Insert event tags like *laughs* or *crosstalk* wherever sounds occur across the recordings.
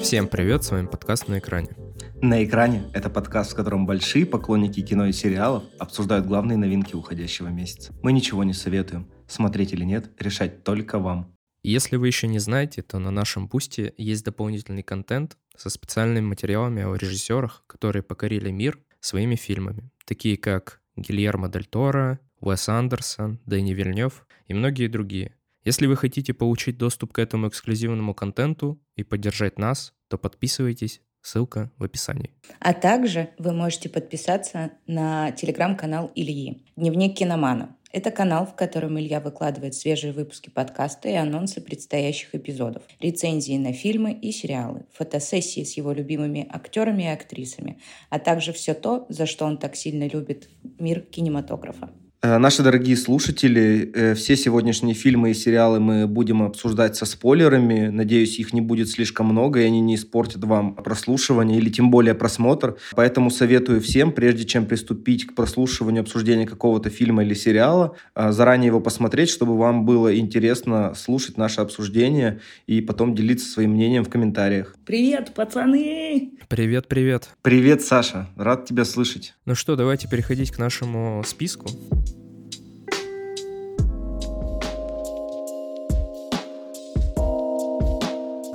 Всем привет, с вами подкаст «На экране». «На экране» — это подкаст, в котором большие поклонники кино и сериалов обсуждают главные новинки уходящего месяца. Мы ничего не советуем. Смотреть или нет, решать только вам. Если вы еще не знаете, то на нашем пусте есть дополнительный контент со специальными материалами о режиссерах, которые покорили мир своими фильмами, такие как Гильермо Дель Торо, Уэс Андерсон, Дэнни Вильнев и многие другие. Если вы хотите получить доступ к этому эксклюзивному контенту и поддержать нас, то подписывайтесь, ссылка в описании. А также вы можете подписаться на телеграм-канал Ильи «Дневник киномана». Это канал, в котором Илья выкладывает свежие выпуски подкаста и анонсы предстоящих эпизодов, рецензии на фильмы и сериалы, фотосессии с его любимыми актерами и актрисами, а также все то, за что он так сильно любит мир кинематографа. Э, наши дорогие слушатели, э, все сегодняшние фильмы и сериалы мы будем обсуждать со спойлерами. Надеюсь, их не будет слишком много, и они не испортят вам прослушивание или тем более просмотр. Поэтому советую всем, прежде чем приступить к прослушиванию обсуждения какого-то фильма или сериала, э, заранее его посмотреть, чтобы вам было интересно слушать наше обсуждение и потом делиться своим мнением в комментариях. Привет, пацаны! Привет, привет. Привет, Саша. Рад тебя слышать. Ну что, давайте переходить к нашему списку.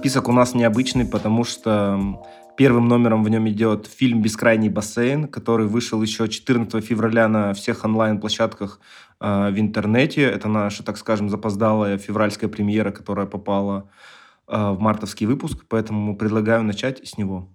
Список у нас необычный, потому что первым номером в нем идет фильм «Бескрайний бассейн», который вышел еще 14 февраля на всех онлайн-площадках э, в интернете. Это наша, так скажем, запоздалая февральская премьера, которая попала э, в мартовский выпуск, поэтому предлагаю начать с него.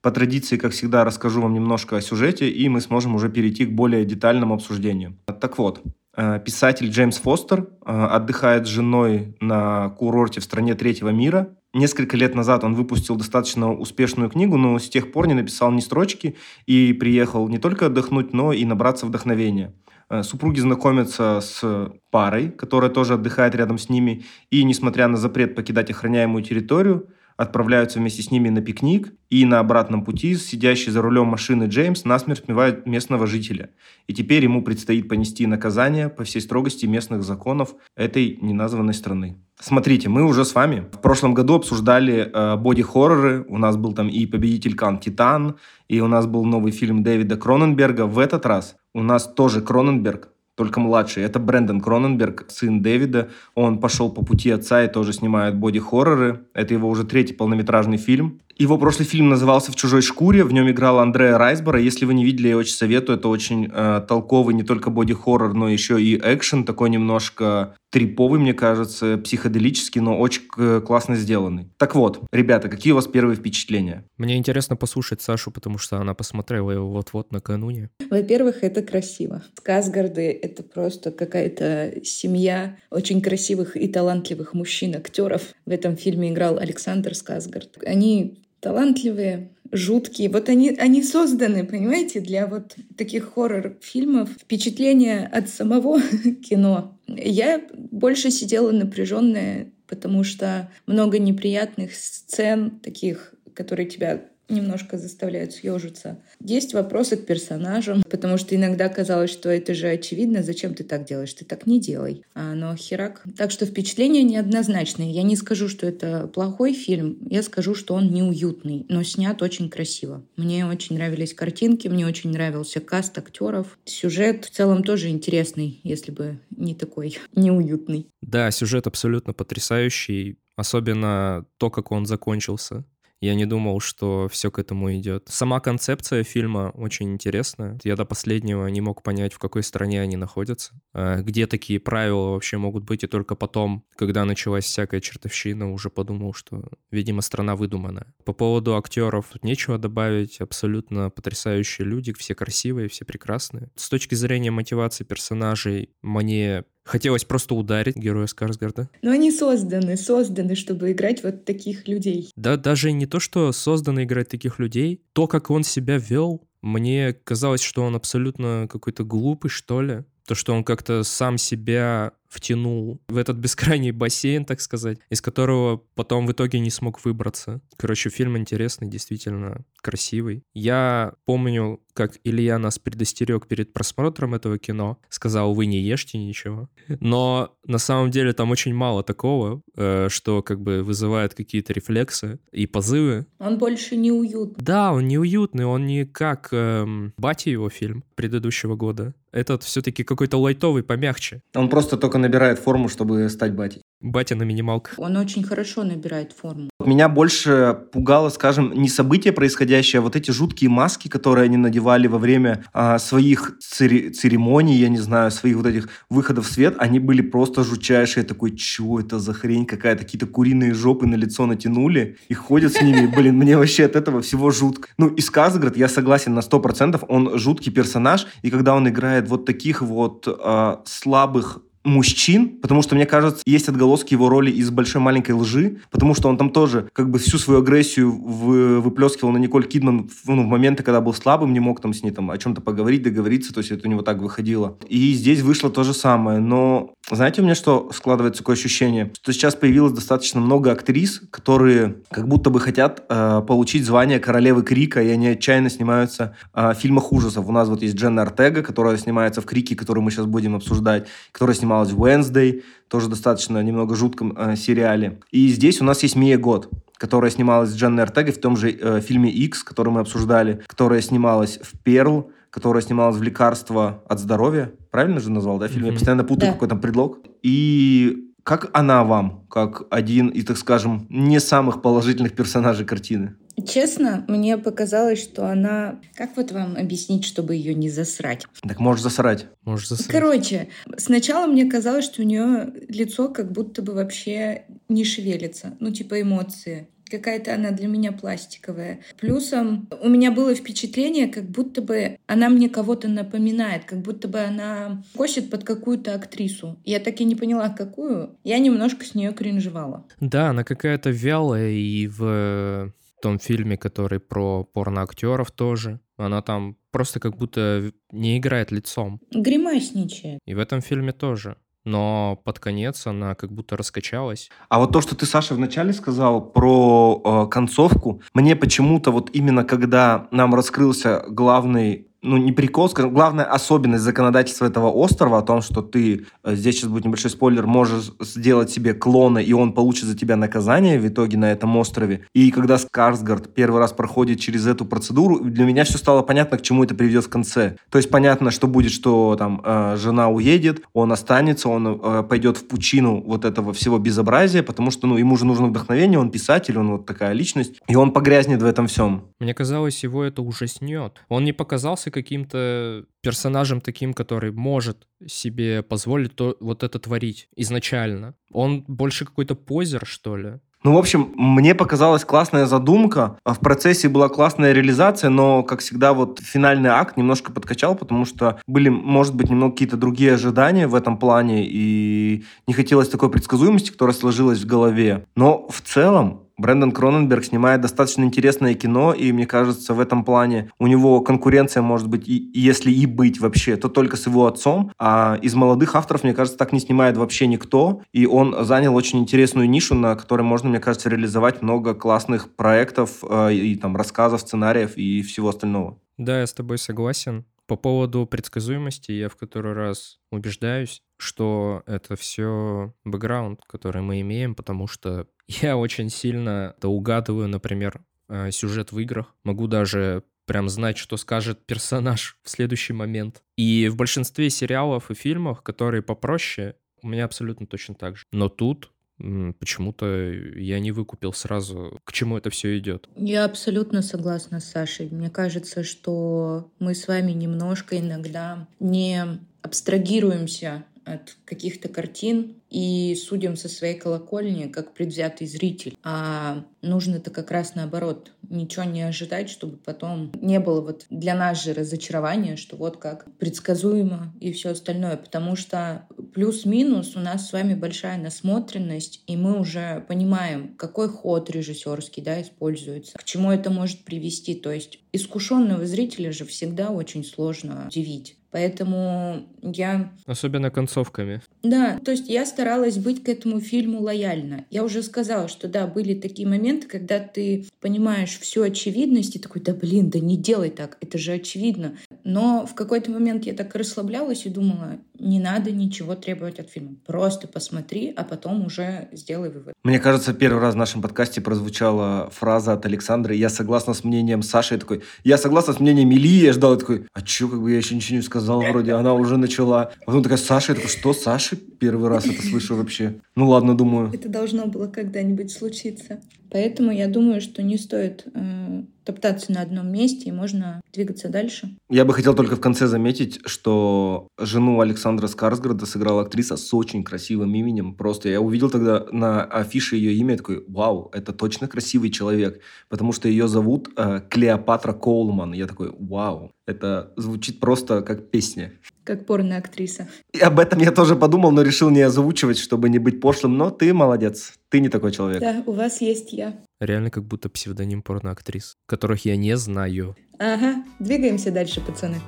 По традиции, как всегда, расскажу вам немножко о сюжете, и мы сможем уже перейти к более детальному обсуждению. Так вот, э, писатель Джеймс Фостер отдыхает с женой на курорте в стране третьего мира, Несколько лет назад он выпустил достаточно успешную книгу, но с тех пор не написал ни строчки и приехал не только отдохнуть, но и набраться вдохновения. Э, супруги знакомятся с парой, которая тоже отдыхает рядом с ними, и, несмотря на запрет покидать охраняемую территорию, отправляются вместе с ними на пикник, и на обратном пути сидящий за рулем машины Джеймс насмерть смевает местного жителя. И теперь ему предстоит понести наказание по всей строгости местных законов этой неназванной страны. Смотрите, мы уже с вами в прошлом году обсуждали э, боди-хорроры. У нас был там и «Победитель Кан Титан», и у нас был новый фильм Дэвида Кроненберга. В этот раз у нас тоже Кроненберг, только младший. Это Брэндон Кроненберг, сын Дэвида. Он пошел по пути отца и тоже снимает боди-хорроры. Это его уже третий полнометражный фильм. Его прошлый фильм назывался «В чужой шкуре», в нем играл Андреа Райсбора. Если вы не видели, я очень советую. Это очень э, толковый не только боди-хоррор, но еще и экшен, такой немножко триповый, мне кажется, психоделический, но очень э, классно сделанный. Так вот, ребята, какие у вас первые впечатления? Мне интересно послушать Сашу, потому что она посмотрела его вот-вот накануне. Во-первых, это красиво. Сказгарды — это просто какая-то семья очень красивых и талантливых мужчин-актеров. В этом фильме играл Александр Сказгард. Они талантливые, жуткие. Вот они, они созданы, понимаете, для вот таких хоррор-фильмов. Впечатление от самого *laughs* кино. Я больше сидела напряженная, потому что много неприятных сцен, таких, которые тебя немножко заставляют съежиться. Есть вопросы к персонажам, потому что иногда казалось, что это же очевидно, зачем ты так делаешь, ты так не делай. А, но херак. Так что впечатление неоднозначное. Я не скажу, что это плохой фильм, я скажу, что он неуютный, но снят очень красиво. Мне очень нравились картинки, мне очень нравился каст актеров. Сюжет в целом тоже интересный, если бы не такой *laughs* неуютный. Да, сюжет абсолютно потрясающий, особенно то, как он закончился. Я не думал, что все к этому идет. Сама концепция фильма очень интересная. Я до последнего не мог понять, в какой стране они находятся, а где такие правила вообще могут быть. И только потом, когда началась всякая чертовщина, уже подумал, что, видимо, страна выдуманная. По поводу актеров нечего добавить. Абсолютно потрясающие люди, все красивые, все прекрасные. С точки зрения мотивации персонажей, мне Хотелось просто ударить героя Скарсгарда. Но они созданы, созданы, чтобы играть вот таких людей. Да, даже не то, что созданы играть таких людей, то, как он себя вел, мне казалось, что он абсолютно какой-то глупый, что ли. То, что он как-то сам себя втянул в этот бескрайний бассейн, так сказать, из которого потом в итоге не смог выбраться. Короче, фильм интересный, действительно красивый. Я помню, как Илья нас предостерег перед просмотром этого кино, сказал, вы не ешьте ничего. Но на самом деле там очень мало такого, э, что как бы вызывает какие-то рефлексы и позывы. Он больше не уютный. Да, он неуютный, он не как эм, Бати его фильм предыдущего года. Этот все-таки какой-то лайтовый, помягче. Он просто только набирает форму, чтобы стать батей. Батя на минималках. Он очень хорошо набирает форму. Меня больше пугало, скажем, не события происходящие, а вот эти жуткие маски, которые они надевали во время а, своих цери- церемоний, я не знаю, своих вот этих выходов в свет. Они были просто жутчайшие. Такой, чё это за хрень какая-то? Какие-то куриные жопы на лицо натянули и ходят с ними. Блин, мне вообще от этого всего жутко. Ну, и Сказград, я согласен на 100%, он жуткий персонаж, и когда он играет вот таких вот а, слабых мужчин, потому что, мне кажется, есть отголоски его роли из «Большой маленькой лжи», потому что он там тоже как бы всю свою агрессию в, выплескивал на Николь Кидман ну, в моменты, когда был слабым, не мог там с ней там о чем-то поговорить, договориться, то есть это у него так выходило. И здесь вышло то же самое, но знаете, у меня что складывается такое ощущение, что сейчас появилось достаточно много актрис, которые как будто бы хотят э, получить звание королевы Крика, и они отчаянно снимаются э, в фильмах ужасов. У нас вот есть Дженна Артега, которая снимается в Крике, который мы сейчас будем обсуждать, которая снималась в Wednesday, тоже достаточно немного жутком э, сериале. И здесь у нас есть Мия Год, которая снималась с Дженной Артегой в том же э, фильме X, который мы обсуждали, которая снималась в Перл, которая снималась в «Лекарство от здоровья». Правильно же назвал, да, фильм? Mm-hmm. Я постоянно путаю да. какой-то предлог. И как она вам, как один из, так скажем, не самых положительных персонажей картины? Честно, мне показалось, что она... Как вот вам объяснить, чтобы ее не засрать? Так можешь засрать. Можешь засрать. Короче, сначала мне казалось, что у нее лицо как будто бы вообще не шевелится. Ну, типа эмоции какая-то она для меня пластиковая. Плюсом у меня было впечатление, как будто бы она мне кого-то напоминает, как будто бы она косит под какую-то актрису. Я так и не поняла, какую. Я немножко с нее кринжевала. Да, она какая-то вялая и в том фильме, который про порноактеров тоже. Она там просто как будто не играет лицом. Гримасничает. И в этом фильме тоже но под конец она как будто раскачалась. А вот то, что ты, Саша, вначале сказал про э, концовку, мне почему-то вот именно когда нам раскрылся главный ну, не прикол, скажем, главная особенность законодательства этого острова о том, что ты, э, здесь сейчас будет небольшой спойлер, можешь сделать себе клона, и он получит за тебя наказание в итоге на этом острове. И когда Скарсгард первый раз проходит через эту процедуру, для меня все стало понятно, к чему это приведет в конце. То есть понятно, что будет, что там э, жена уедет, он останется, он э, пойдет в пучину вот этого всего безобразия, потому что, ну, ему же нужно вдохновение, он писатель, он вот такая личность, и он погрязнет в этом всем. Мне казалось, его это ужаснет. Он не показался каким-то персонажем таким, который может себе позволить то, вот это творить изначально. Он больше какой-то позер, что ли. Ну, в общем, мне показалась классная задумка, а в процессе была классная реализация, но, как всегда, вот финальный акт немножко подкачал, потому что были, может быть, немного какие-то другие ожидания в этом плане, и не хотелось такой предсказуемости, которая сложилась в голове. Но в целом Брэндон Кроненберг снимает достаточно интересное кино, и мне кажется, в этом плане у него конкуренция может быть, и, если и быть вообще, то только с его отцом. А из молодых авторов, мне кажется, так не снимает вообще никто. И он занял очень интересную нишу, на которой можно, мне кажется, реализовать много классных проектов э, и там рассказов, сценариев и всего остального. Да, я с тобой согласен. По поводу предсказуемости я в который раз убеждаюсь, что это все бэкграунд, который мы имеем, потому что *laughs* я очень сильно угадываю, например, э, сюжет в играх. Могу даже прям знать, что скажет *laughs* персонаж в следующий момент. И в большинстве сериалов и фильмов, которые попроще, у меня абсолютно точно так же. Но тут почему-то я не выкупил сразу, к чему это все идет. Я абсолютно согласна с Сашей. Мне кажется, что мы с вами немножко иногда не абстрагируемся от каких-то картин и судим со своей колокольни, как предвзятый зритель. А нужно-то как раз наоборот. Ничего не ожидать, чтобы потом не было вот для нас же разочарования, что вот как предсказуемо и все остальное. Потому что плюс-минус у нас с вами большая насмотренность, и мы уже понимаем, какой ход режиссерский да, используется, к чему это может привести. То есть искушенного зрителя же всегда очень сложно удивить. Поэтому я... Особенно концовками. Да, то есть я старалась быть к этому фильму лояльна. Я уже сказала, что да, были такие моменты, когда ты понимаешь всю очевидность и такой, да блин, да не делай так, это же очевидно. Но в какой-то момент я так расслаблялась и думала, не надо ничего требовать от фильма. Просто посмотри, а потом уже сделай вывод. Мне кажется, первый раз в нашем подкасте прозвучала фраза от Александра «Я согласна с мнением Саши». Я такой «Я согласна с мнением Ильи». Я ждал, я такой «А чё, как бы я еще ничего не сказал вроде». Она уже начала. А потом такая «Саша». Я такой «Что, Саша?» Первый раз это слышу вообще. Ну ладно, думаю. Это должно было когда-нибудь случиться. Поэтому я думаю, что не стоит э, топтаться на одном месте, и можно двигаться дальше. Я бы хотел только в конце заметить, что жену Александра Скарсгарда сыграла актриса с очень красивым именем. Просто я увидел тогда на афише ее имя, такой, вау, это точно красивый человек, потому что ее зовут э, Клеопатра Коулман. Я такой, вау, это звучит просто как песня. Как порно-актриса. И об этом я тоже подумал, но решил не озвучивать, чтобы не быть пошлым. Но ты молодец. Ты не такой человек. Да, у вас есть я. Реально как будто псевдоним порноактрис, которых я не знаю. Ага, двигаемся дальше, пацаны.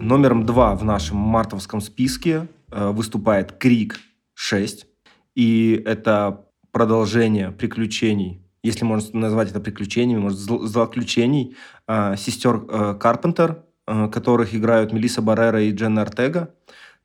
Номером два в нашем мартовском списке э, выступает «Крик 6». И это продолжение приключений, если можно назвать это приключениями, может, злоключений э, сестер э, Карпентер, которых играют Мелисса Баррера и Дженна Артега.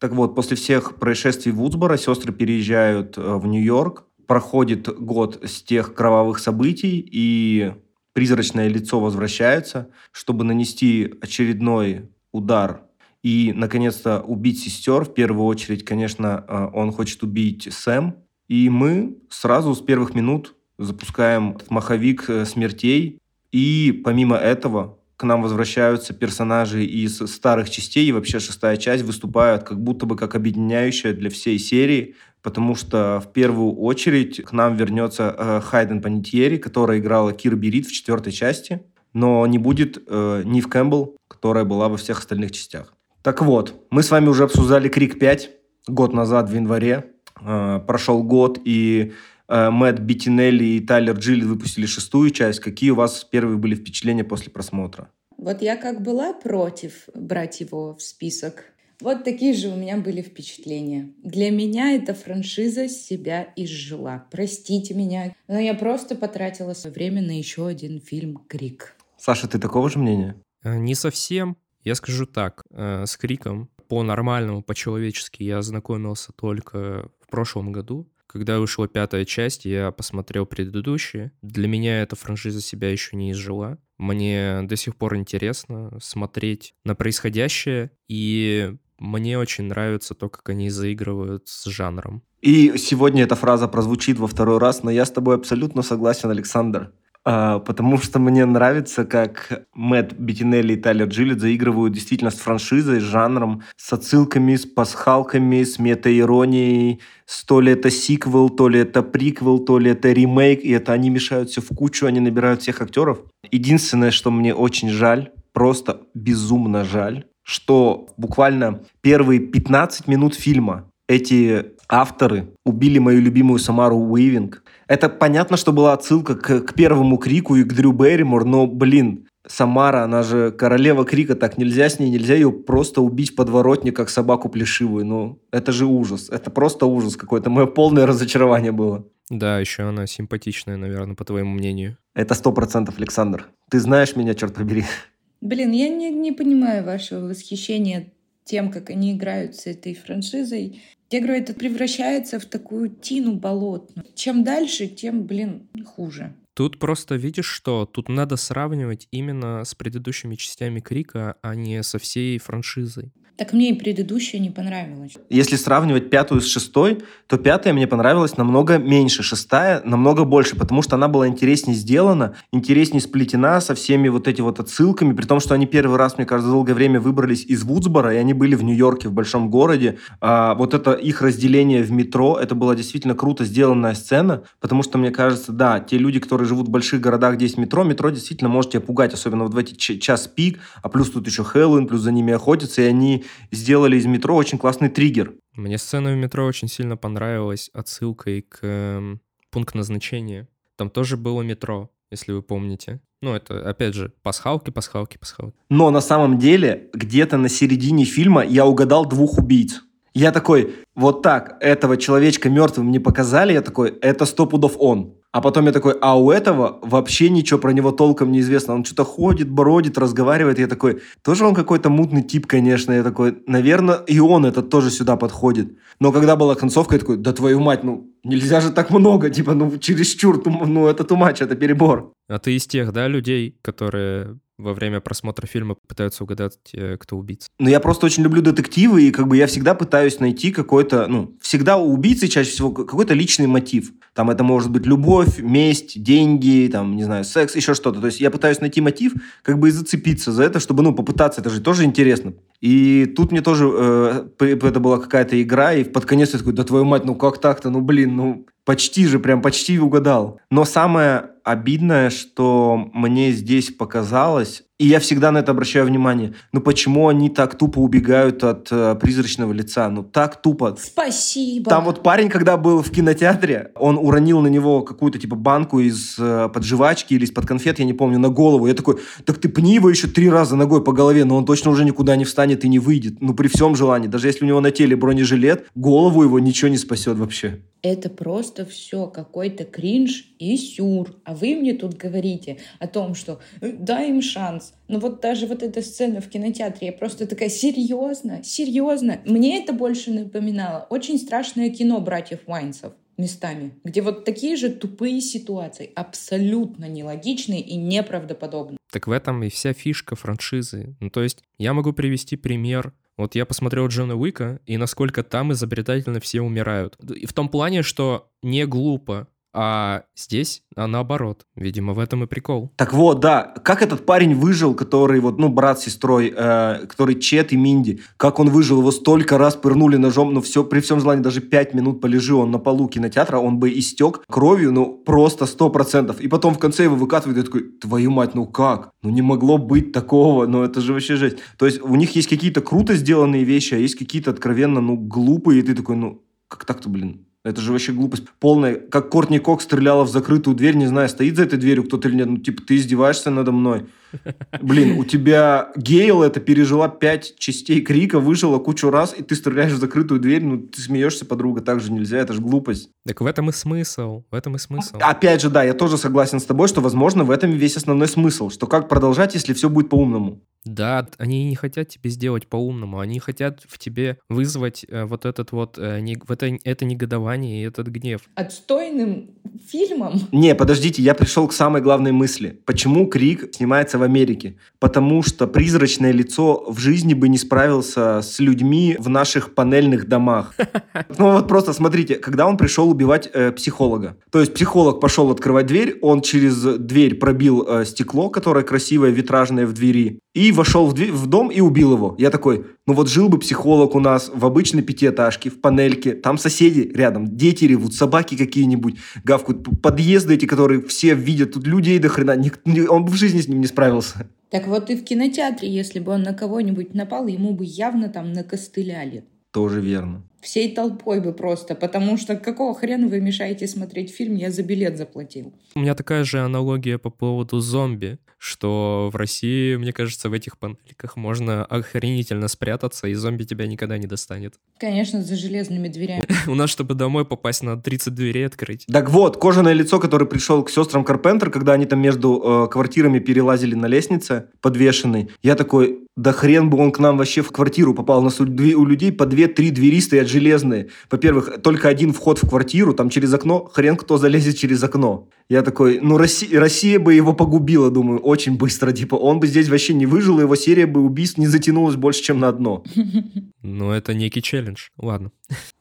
Так вот, после всех происшествий Вудсбора сестры переезжают э, в Нью-Йорк, проходит год с тех кровавых событий, и призрачное лицо возвращается, чтобы нанести очередной удар и, наконец-то, убить сестер. В первую очередь, конечно, э, он хочет убить Сэм, и мы сразу с первых минут запускаем маховик э, смертей. И помимо этого к нам возвращаются персонажи из старых частей, и вообще шестая часть выступает как будто бы как объединяющая для всей серии, потому что в первую очередь к нам вернется э, Хайден Панетьери, которая играла Кирби Рид в четвертой части, но не будет э, Нив Кэмпбелл, которая была во всех остальных частях. Так вот, мы с вами уже обсуждали Крик 5 год назад в январе, Э, прошел год, и Мэтт Биттинелли и Тайлер Джилли выпустили шестую часть. Какие у вас первые были впечатления после просмотра? Вот я как была против брать его в список, вот такие же у меня были впечатления. Для меня эта франшиза себя изжила. Простите меня, но я просто потратила свое время на еще один фильм «Крик». Саша, ты такого же мнения? Э, не совсем. Я скажу так, с Криком по-нормальному, по-человечески я ознакомился только в прошлом году. Когда вышла пятая часть, я посмотрел предыдущие. Для меня эта франшиза себя еще не изжила. Мне до сих пор интересно смотреть на происходящее, и мне очень нравится то, как они заигрывают с жанром. И сегодня эта фраза прозвучит во второй раз, но я с тобой абсолютно согласен, Александр. А, потому что мне нравится, как Мэтт Беттинелли и Тайлер Джилет заигрывают действительно с франшизой, с жанром, с отсылками, с пасхалками, с мета-иронией, с то ли это сиквел, то ли это приквел, то ли это ремейк, и это они мешают все в кучу, они набирают всех актеров. Единственное, что мне очень жаль, просто безумно жаль, что буквально первые 15 минут фильма эти авторы убили мою любимую Самару Уивинг. Это понятно, что была отсылка к, к первому крику и к Дрю Берримор, но, блин, Самара, она же королева крика, так нельзя с ней, нельзя ее просто убить в подворотне, как собаку плешивую. Ну, это же ужас. Это просто ужас какой-то. Мое полное разочарование было. Да, еще она симпатичная, наверное, по твоему мнению. Это сто процентов, Александр. Ты знаешь меня, черт побери. Блин, я не, не понимаю вашего восхищения тем, как они играют с этой франшизой. Я говорю, это превращается в такую тину болотную. Чем дальше, тем, блин, хуже. Тут просто видишь, что тут надо сравнивать именно с предыдущими частями Крика, а не со всей франшизой. Так мне и предыдущая не понравилась. Если сравнивать пятую с шестой, то пятая мне понравилась намного меньше, шестая намного больше, потому что она была интереснее сделана, интереснее сплетена со всеми вот эти вот отсылками, при том, что они первый раз, мне кажется, долгое время выбрались из Вудсбора, и они были в Нью-Йорке, в большом городе. А вот это их разделение в метро, это была действительно круто сделанная сцена, потому что, мне кажется, да, те люди, которые живут в больших городах, где есть метро, метро действительно может тебя пугать, особенно вот в эти час пик, а плюс тут еще Хэллоуин, плюс за ними охотятся, и они сделали из метро очень классный триггер. Мне сцена в метро очень сильно понравилась отсылкой к э, пункт назначения. Там тоже было метро, если вы помните. Ну, это, опять же, пасхалки, пасхалки, пасхалки. Но на самом деле, где-то на середине фильма я угадал двух убийц. Я такой, вот так, этого человечка мертвым не показали, я такой, это сто пудов он. А потом я такой, а у этого вообще ничего про него толком не известно. Он что-то ходит, бродит, разговаривает. Я такой, тоже он какой-то мутный тип, конечно. Я такой, наверное, и он этот тоже сюда подходит. Но когда была концовка, я такой, да твою мать, ну нельзя же так много. Типа, ну чересчур, ну это тумач, это перебор. А ты из тех, да, людей, которые во время просмотра фильма пытаются угадать, э, кто убийца. Ну, я просто очень люблю детективы, и как бы я всегда пытаюсь найти какой-то, ну, всегда у убийцы чаще всего какой-то личный мотив. Там это может быть любовь, месть, деньги, там, не знаю, секс, еще что-то. То есть я пытаюсь найти мотив, как бы и зацепиться за это, чтобы, ну, попытаться. Это же тоже интересно. И тут мне тоже э, это была какая-то игра, и под конец я такой, да твою мать, ну как так-то, ну блин, ну почти же, прям почти угадал. Но самое обидное, что мне здесь показалось, и я всегда на это обращаю внимание. Ну почему они так тупо убегают от э, призрачного лица? Ну так тупо. Спасибо. Там вот парень, когда был в кинотеатре, он уронил на него какую-то типа банку из э, под жвачки или из-под конфет, я не помню, на голову. Я такой, так ты пни его еще три раза ногой по голове, но он точно уже никуда не встанет и не выйдет. Ну при всем желании. Даже если у него на теле бронежилет, голову его ничего не спасет вообще. Это просто все какой-то кринж и сюр. А вы мне тут говорите о том, что «Э, дай им шанс. Ну вот даже вот эта сцена в кинотеатре, я просто такая, серьезно, серьезно. Мне это больше напоминало очень страшное кино братьев Вайнсов местами, где вот такие же тупые ситуации, абсолютно нелогичные и неправдоподобные. Так в этом и вся фишка франшизы. Ну, то есть я могу привести пример вот я посмотрел Джона Уика, и насколько там изобретательно все умирают. И в том плане, что не глупо, а здесь, а наоборот. Видимо, в этом и прикол. Так вот, да. Как этот парень выжил, который вот, ну, брат с сестрой, э, который Чет и Минди, как он выжил, его столько раз пырнули ножом, но все, при всем желании, даже пять минут полежи он на полу кинотеатра, он бы истек кровью, ну, просто сто процентов. И потом в конце его выкатывают, и такой, твою мать, ну как? Ну не могло быть такого, ну это же вообще жесть. То есть у них есть какие-то круто сделанные вещи, а есть какие-то откровенно, ну, глупые, и ты такой, ну, как так-то, блин? Это же вообще глупость полная. Как Кортни Кок стреляла в закрытую дверь, не знаю, стоит за этой дверью кто-то или нет. Ну, типа, ты издеваешься надо мной. Блин, у тебя Гейл это пережила пять частей крика, выжила кучу раз, и ты стреляешь в закрытую дверь, ну ты смеешься, подруга, так же нельзя, это же глупость. Так в этом и смысл, в этом и смысл. Опять же, да, я тоже согласен с тобой, что, возможно, в этом весь основной смысл, что как продолжать, если все будет по-умному. Да, они не хотят тебе сделать по-умному, они хотят в тебе вызвать э, вот этот вот, э, не, это, это негодование и этот гнев. Отстойным фильмом? Не, подождите, я пришел к самой главной мысли. Почему Крик снимается в Америке. Потому что призрачное лицо в жизни бы не справился с людьми в наших панельных домах. *laughs* Ну вот просто смотрите, когда он пришел убивать э, психолога. То есть психолог пошел открывать дверь, он через дверь пробил э, стекло, которое красивое, витражное в двери, и вошел в, дверь, в дом и убил его. Я такой, ну вот жил бы психолог у нас в обычной пятиэтажке, в панельке, там соседи рядом, дети ревут, собаки какие-нибудь гавкают, подъезды эти, которые все видят, тут людей до хрена, он бы в жизни с ним не справился. Так вот и в кинотеатре, если бы он на кого-нибудь напал, ему бы явно там накостыляли. Тоже верно всей толпой бы просто, потому что какого хрена вы мешаете смотреть фильм, я за билет заплатил. У меня такая же аналогия по поводу зомби, что в России, мне кажется, в этих панельках можно охренительно спрятаться, и зомби тебя никогда не достанет. Конечно, за железными дверями. *laughs* У нас, чтобы домой попасть, надо 30 дверей открыть. Так вот, кожаное лицо, которое пришел к сестрам Карпентер, когда они там между э, квартирами перелазили на лестнице, подвешенный, я такой, Да хрен бы он к нам вообще в квартиру попал. У нас у, у людей по две-три двери стоят железные. Во-первых, только один вход в квартиру, там через окно, хрен кто залезет через окно. Я такой, ну Россия, Россия бы его погубила, думаю, очень быстро. Типа он бы здесь вообще не выжил, и его серия бы убийств не затянулась больше, чем на одно. *laughs* Ну, это некий челлендж. Ладно.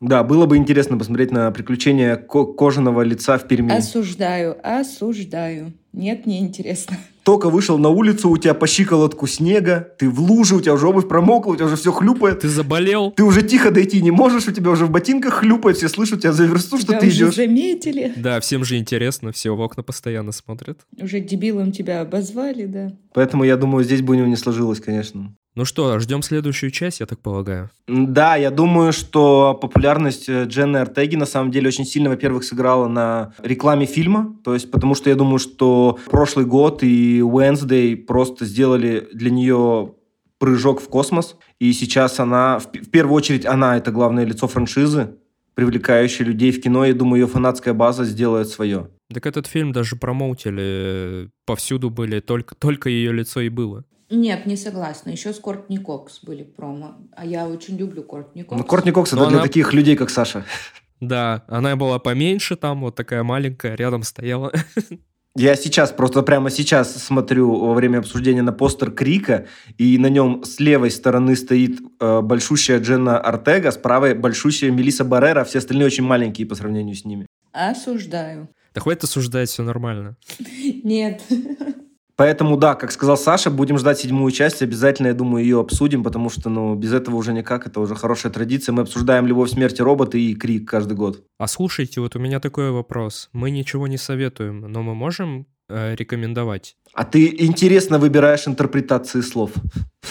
Да, было бы интересно посмотреть на приключения кожаного лица в Перми. Осуждаю, осуждаю. Нет, не интересно. Только вышел на улицу, у тебя по щиколотку снега, ты в луже, у тебя уже обувь промокла, у тебя уже все хлюпает. Ты заболел. Ты уже тихо дойти не можешь, у тебя уже в ботинках хлюпает, все слышат тебя за версту, что тебя ты уже идешь. заметили. Да, всем же интересно, все в окна постоянно смотрят. Уже дебилом тебя обозвали, да. Поэтому я думаю, здесь бы у него не сложилось, конечно. Ну что, ждем следующую часть, я так полагаю. Да, я думаю, что популярность э, Дженны Артеги на самом деле очень сильно, во-первых, сыграла на рекламе фильма. То есть, потому что я думаю, что прошлый год и Wednesday просто сделали для нее прыжок в космос. И сейчас она, в, в первую очередь, она это главное лицо франшизы, привлекающее людей в кино. И думаю, ее фанатская база сделает свое. Так этот фильм даже промоутили, повсюду были, только, только ее лицо и было. Нет, не согласна. Еще с Кортни Кокс были промо. А я очень люблю Кортни Кокс. Ну, Кортни Кокс это она... для таких людей, как Саша. *laughs* Да, она была поменьше там, вот такая маленькая, рядом стояла. *laughs* Я сейчас, просто прямо сейчас смотрю во время обсуждения на постер Крика, и на нем с левой стороны стоит э, большущая Дженна Ортега, с правой большущая Мелисса Баррера, а все остальные очень маленькие по сравнению с ними. Осуждаю. Да хватит осуждать, все нормально. *laughs* Нет. Поэтому, да, как сказал Саша, будем ждать седьмую часть. Обязательно, я думаю, ее обсудим, потому что, ну, без этого уже никак. Это уже хорошая традиция. Мы обсуждаем «Любовь, смерти робота» и «Крик» каждый год. А слушайте, вот у меня такой вопрос. Мы ничего не советуем, но мы можем э, рекомендовать? А ты интересно выбираешь интерпретации слов.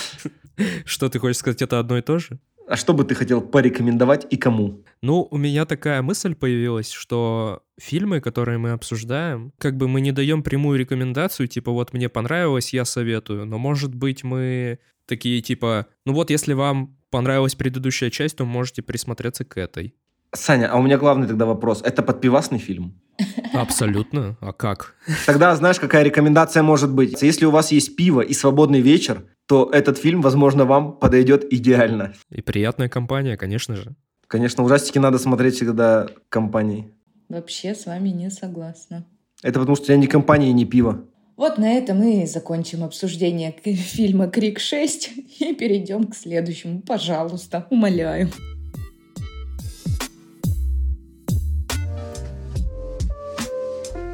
*laughs* Что ты хочешь сказать, это одно и то же? А что бы ты хотел порекомендовать и кому? Ну, у меня такая мысль появилась, что фильмы, которые мы обсуждаем, как бы мы не даем прямую рекомендацию, типа вот мне понравилось, я советую, но может быть мы такие типа, ну вот если вам понравилась предыдущая часть, то можете присмотреться к этой. Саня, а у меня главный тогда вопрос. Это подпивасный фильм? Абсолютно. А как? Тогда знаешь, какая рекомендация может быть? Если у вас есть пиво и свободный вечер, то этот фильм, возможно, вам подойдет идеально. И приятная компания, конечно же. Конечно, ужастики надо смотреть всегда компанией. Вообще с вами не согласна. Это потому, что я не компания и не пиво. Вот на этом мы закончим обсуждение фильма «Крик 6» и перейдем к следующему. Пожалуйста, умоляю.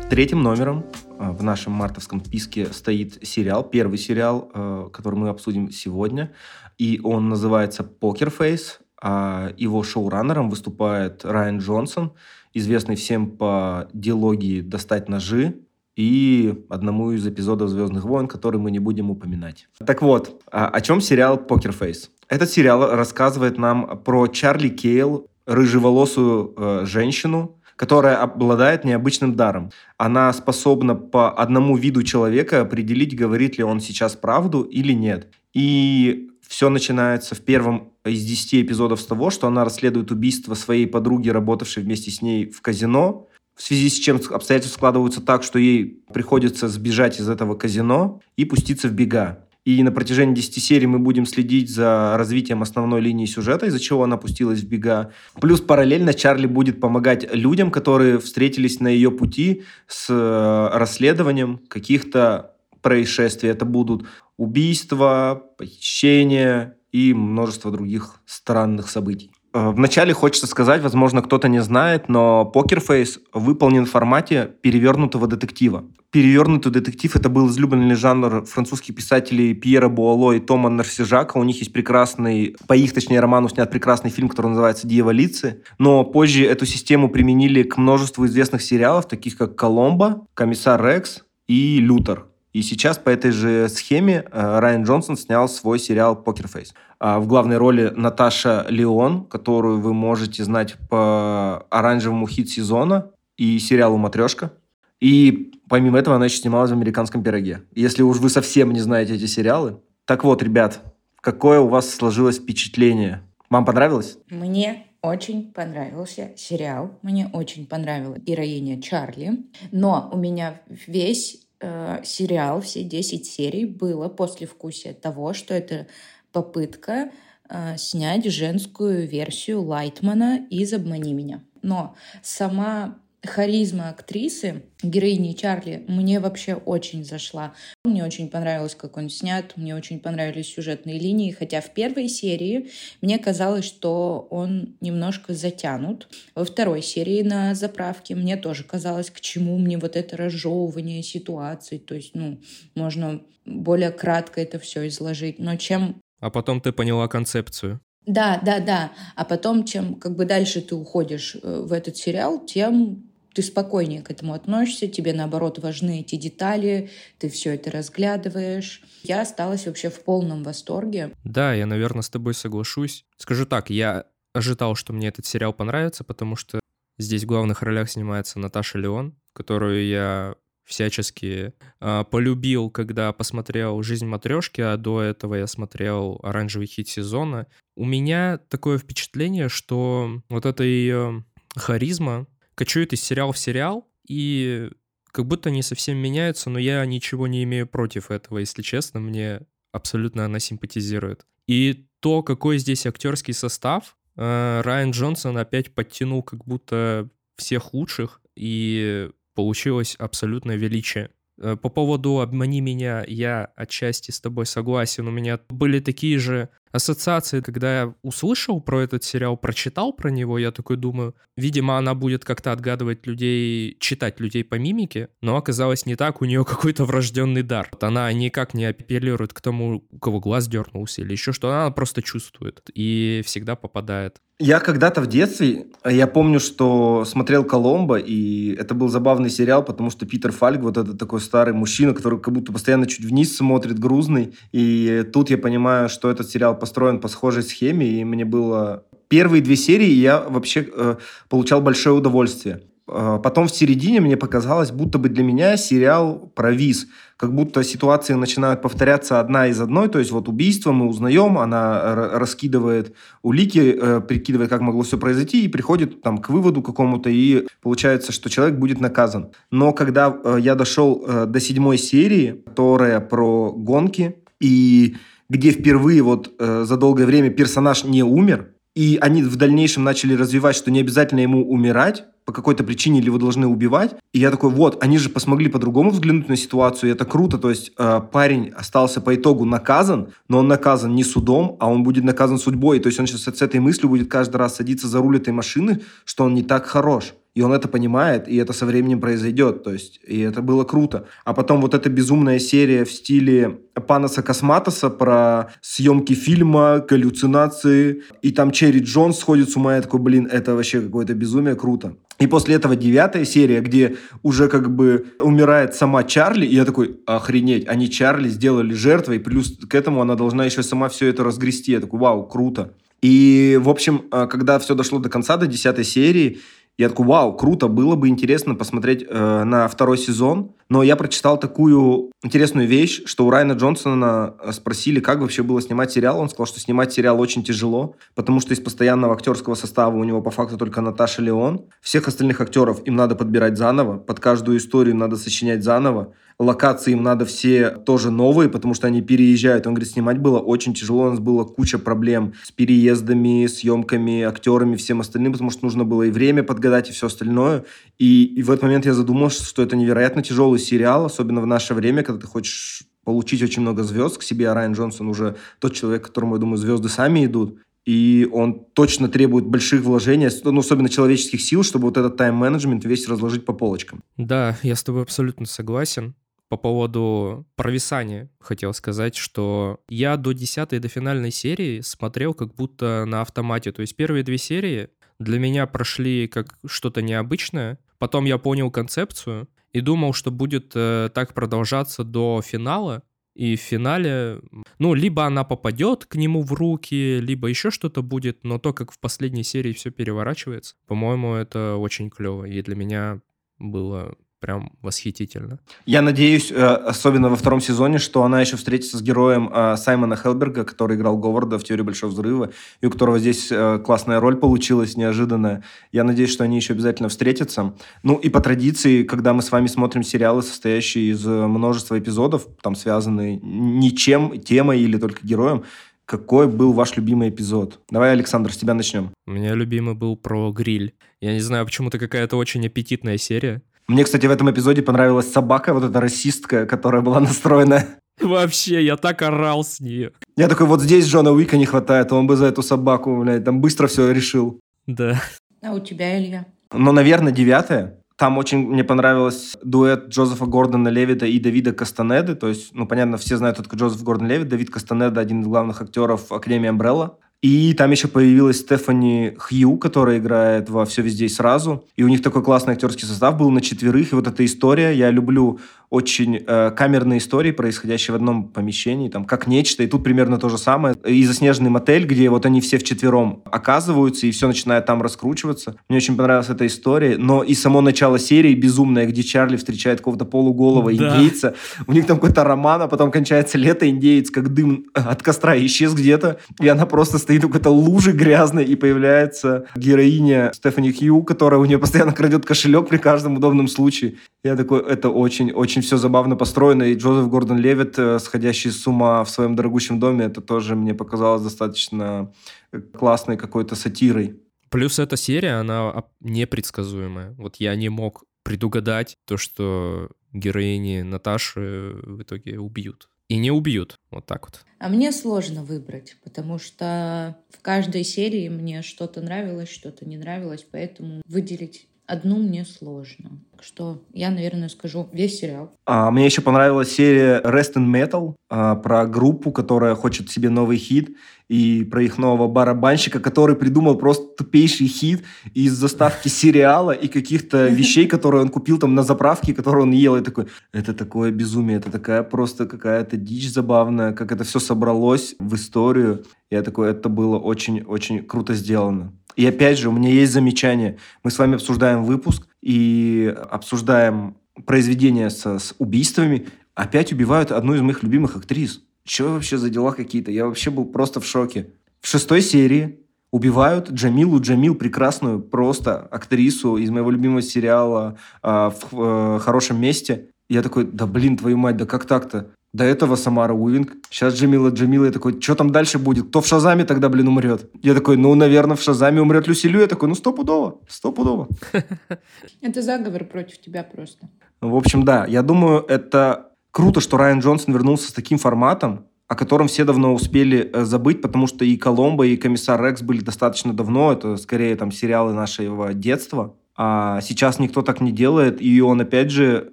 Третьим номером в нашем мартовском списке стоит сериал, первый сериал, а, который мы обсудим сегодня, и он называется «Покер Фейс». А его шоураннером выступает Райан Джонсон, известный всем по диалогии «Достать ножи», и одному из эпизодов «Звездных войн», который мы не будем упоминать. Так вот, о чем сериал «Покер Фейс»? Этот сериал рассказывает нам про Чарли Кейл, рыжеволосую э, женщину, которая обладает необычным даром. Она способна по одному виду человека определить, говорит ли он сейчас правду или нет. И все начинается в первом из десяти эпизодов с того, что она расследует убийство своей подруги, работавшей вместе с ней в казино, в связи с чем обстоятельства складываются так, что ей приходится сбежать из этого казино и пуститься в бега. И на протяжении 10 серий мы будем следить за развитием основной линии сюжета, из-за чего она пустилась в бега. Плюс параллельно Чарли будет помогать людям, которые встретились на ее пути с э, расследованием каких-то происшествий. Это будут убийства, похищения и множество других странных событий. Э, вначале хочется сказать, возможно, кто-то не знает, но Покерфейс выполнен в формате перевернутого детектива. Перевернутый детектив — это был излюбленный жанр французских писателей Пьера Буало и Тома Нарсижака. У них есть прекрасный, по их, точнее, роману снят прекрасный фильм, который называется «Дьяволицы». Но позже эту систему применили к множеству известных сериалов, таких как «Коломбо», «Комиссар Рекс» и «Лютер». И сейчас по этой же схеме э, Райан Джонсон снял свой сериал «Покерфейс». А в главной роли Наташа Лионн, которую вы можете знать по оранжевому хит сезона и сериалу «Матрешка». И помимо этого она еще снималась в «Американском пироге». Если уж вы совсем не знаете эти сериалы. Так вот, ребят, какое у вас сложилось впечатление? Вам понравилось? Мне очень понравился сериал. Мне очень понравилась героиня Чарли. Но у меня весь э, сериал, все 10 серий было после вкусия того, что это попытка э, снять женскую версию Лайтмана из «Обмани меня». Но сама харизма актрисы, героини Чарли, мне вообще очень зашла. Мне очень понравилось, как он снят, мне очень понравились сюжетные линии, хотя в первой серии мне казалось, что он немножко затянут. Во второй серии на заправке мне тоже казалось, к чему мне вот это разжевывание ситуаций, то есть, ну, можно более кратко это все изложить, но чем... А потом ты поняла концепцию. Да, да, да. А потом, чем как бы дальше ты уходишь э, в этот сериал, тем ты спокойнее к этому относишься, тебе наоборот важны эти детали, ты все это разглядываешь. Я осталась вообще в полном восторге. Да, я, наверное, с тобой соглашусь. Скажу так, я ожидал, что мне этот сериал понравится, потому что здесь в главных ролях снимается Наташа Леон, которую я всячески э, полюбил, когда посмотрел «Жизнь матрешки», а до этого я смотрел «Оранжевый хит сезона». У меня такое впечатление, что вот эта ее харизма, кочует из сериала в сериал, и как будто они совсем меняются, но я ничего не имею против этого, если честно, мне абсолютно она симпатизирует. И то, какой здесь актерский состав, э, Райан Джонсон опять подтянул как будто всех лучших, и получилось абсолютное величие. Э, по поводу «Обмани меня» я отчасти с тобой согласен. У меня были такие же ассоциации, когда я услышал про этот сериал, прочитал про него, я такой думаю, видимо, она будет как-то отгадывать людей, читать людей по мимике, но оказалось не так, у нее какой-то врожденный дар. Она никак не апеллирует к тому, у кого глаз дернулся или еще что, она просто чувствует и всегда попадает. Я когда-то в детстве, я помню, что смотрел «Коломбо», и это был забавный сериал, потому что Питер Фальк, вот этот такой старый мужчина, который как будто постоянно чуть вниз смотрит, грузный. И тут я понимаю, что этот сериал построен по схожей схеме, и мне было... Первые две серии я вообще э, получал большое удовольствие. Э, потом в середине мне показалось, будто бы для меня сериал провис. Как будто ситуации начинают повторяться одна из одной. То есть вот убийство мы узнаем, она раскидывает улики, э, прикидывает, как могло все произойти, и приходит там к выводу какому-то, и получается, что человек будет наказан. Но когда э, я дошел э, до седьмой серии, которая про гонки, и где впервые вот э, за долгое время персонаж не умер, и они в дальнейшем начали развивать, что не обязательно ему умирать, по какой-то причине или его должны убивать. И я такой, вот, они же посмогли по-другому взглянуть на ситуацию, и это круто. То есть э, парень остался по итогу наказан, но он наказан не судом, а он будет наказан судьбой. То есть он сейчас с этой мыслью будет каждый раз садиться за руль этой машины, что он не так хорош и он это понимает, и это со временем произойдет, то есть, и это было круто. А потом вот эта безумная серия в стиле Панаса Косматоса про съемки фильма, галлюцинации, и там Черри Джонс сходит с ума, я такой, блин, это вообще какое-то безумие, круто. И после этого девятая серия, где уже как бы умирает сама Чарли, и я такой, охренеть, они Чарли сделали жертвой, плюс к этому она должна еще сама все это разгрести. Я такой, вау, круто. И, в общем, а, когда все дошло до конца, до десятой серии, я такой, вау, круто, было бы интересно посмотреть э, на второй сезон. Но я прочитал такую интересную вещь, что у Райана Джонсона э, спросили, как вообще было снимать сериал. Он сказал, что снимать сериал очень тяжело, потому что из постоянного актерского состава у него по факту только Наташа Леон. Всех остальных актеров им надо подбирать заново, под каждую историю надо сочинять заново локации им надо все тоже новые, потому что они переезжают. Он говорит, снимать было очень тяжело, у нас было куча проблем с переездами, съемками, актерами, всем остальным, потому что нужно было и время подгадать, и все остальное. И, и в этот момент я задумался, что это невероятно тяжелый сериал, особенно в наше время, когда ты хочешь получить очень много звезд к себе, а Райан Джонсон уже тот человек, которому, я думаю, звезды сами идут и он точно требует больших вложений, ну, особенно человеческих сил, чтобы вот этот тайм-менеджмент весь разложить по полочкам. Да, я с тобой абсолютно согласен по поводу провисания хотел сказать, что я до 10 до финальной серии смотрел как будто на автомате. То есть первые две серии для меня прошли как что-то необычное. Потом я понял концепцию и думал, что будет э, так продолжаться до финала. И в финале, ну, либо она попадет к нему в руки, либо еще что-то будет, но то, как в последней серии все переворачивается, по-моему, это очень клево. И для меня было прям восхитительно. Я надеюсь, э, особенно во втором сезоне, что она еще встретится с героем э, Саймона Хелберга, который играл Говарда в «Теории Большого Взрыва», и у которого здесь э, классная роль получилась, неожиданная. Я надеюсь, что они еще обязательно встретятся. Ну и по традиции, когда мы с вами смотрим сериалы, состоящие из множества эпизодов, там связанные ничем, темой или только героем, какой был ваш любимый эпизод? Давай, Александр, с тебя начнем. У меня любимый был про гриль. Я не знаю, почему-то какая-то очень аппетитная серия. Мне, кстати, в этом эпизоде понравилась собака, вот эта расистка, которая была настроена. Вообще, я так орал с нее. Я такой, вот здесь Джона Уика не хватает, он бы за эту собаку, блядь, там быстро все решил. Да. А у тебя, Илья? Ну, наверное, девятое. Там очень мне понравился дуэт Джозефа Гордона Левита и Давида Кастанеды. То есть, ну, понятно, все знают, кто такой Джозеф Гордон Левит. Давид Кастанеда – один из главных актеров Академии Амбрелла. И там еще появилась Стефани Хью, которая играет во «Все везде и сразу». И у них такой классный актерский состав был на четверых. И вот эта история, я люблю очень э, камерные истории, происходящие в одном помещении, там, как нечто. И тут примерно то же самое. И заснеженный мотель, где вот они все вчетвером оказываются, и все начинает там раскручиваться. Мне очень понравилась эта история. Но и само начало серии безумное, где Чарли встречает какого-то полуголого да. индейца. У них там какой-то роман, а потом кончается лето, индеец как дым от костра исчез где-то. И она просто стоит в какой-то луже грязной, и появляется героиня Стефани Хью, которая у нее постоянно крадет кошелек при каждом удобном случае. Я такой, это очень-очень все забавно построено. И Джозеф Гордон Левит, э, сходящий с ума в своем дорогущем доме, это тоже мне показалось достаточно э, классной какой-то сатирой. Плюс эта серия, она непредсказуемая. Вот я не мог предугадать то, что героини Наташи в итоге убьют и не убьют. Вот так вот. А мне сложно выбрать, потому что в каждой серии мне что-то нравилось, что-то не нравилось, поэтому выделить одну мне сложно. Что я, наверное, скажу весь сериал. А, мне еще понравилась серия Rest in Metal а, про группу, которая хочет себе новый хит и про их нового барабанщика, который придумал просто тупейший хит из заставки *laughs* сериала и каких-то *laughs* вещей, которые он купил там на заправке, которые он ел. И такой, это такое безумие, это такая просто какая-то дичь забавная, как это все собралось в историю. Я такой, это было очень-очень круто сделано. И опять же, у меня есть замечание. Мы с вами обсуждаем выпуск и обсуждаем произведение со, с убийствами. Опять убивают одну из моих любимых актрис. Что вообще за дела какие-то? Я вообще был просто в шоке. В шестой серии убивают Джамилу Джамил, прекрасную просто актрису из моего любимого сериала э, в э, «Хорошем месте». Я такой, да блин, твою мать, да как так-то? До этого Самара Уивинг. Сейчас Джамила Джамила. Я такой, что там дальше будет? Кто в Шазаме тогда, блин, умрет? Я такой, ну, наверное, в Шазаме умрет Люсилю. Я такой, ну, стопудово, стопудово. *laughs* Это заговор против тебя просто. В общем, да, я думаю, это Круто, что Райан Джонсон вернулся с таким форматом, о котором все давно успели э, забыть, потому что и Коломбо, и Комиссар Рекс были достаточно давно. Это скорее там сериалы нашего детства. А сейчас никто так не делает, и он опять же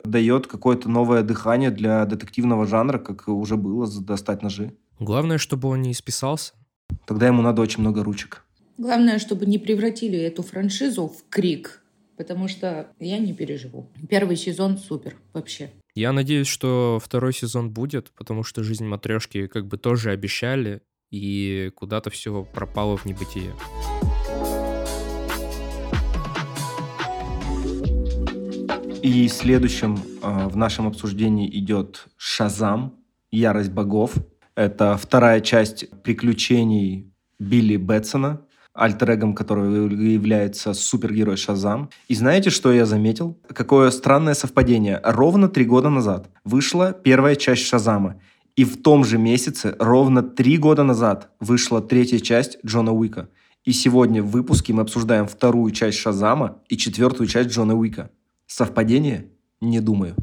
дает какое-то новое дыхание для детективного жанра, как уже было «Достать ножи». Главное, чтобы он не исписался. Тогда ему надо очень много ручек. Главное, чтобы не превратили эту франшизу в крик, потому что я не переживу. Первый сезон супер вообще. Я надеюсь, что второй сезон будет, потому что «Жизнь матрешки» как бы тоже обещали, и куда-то все пропало в небытие. И следующим э, в нашем обсуждении идет «Шазам. Ярость богов». Это вторая часть приключений Билли Бэтсона, альтер которого является супергерой Шазам. И знаете, что я заметил? Какое странное совпадение. Ровно три года назад вышла первая часть Шазама. И в том же месяце, ровно три года назад, вышла третья часть Джона Уика. И сегодня в выпуске мы обсуждаем вторую часть Шазама и четвертую часть Джона Уика. Совпадение? Не думаю.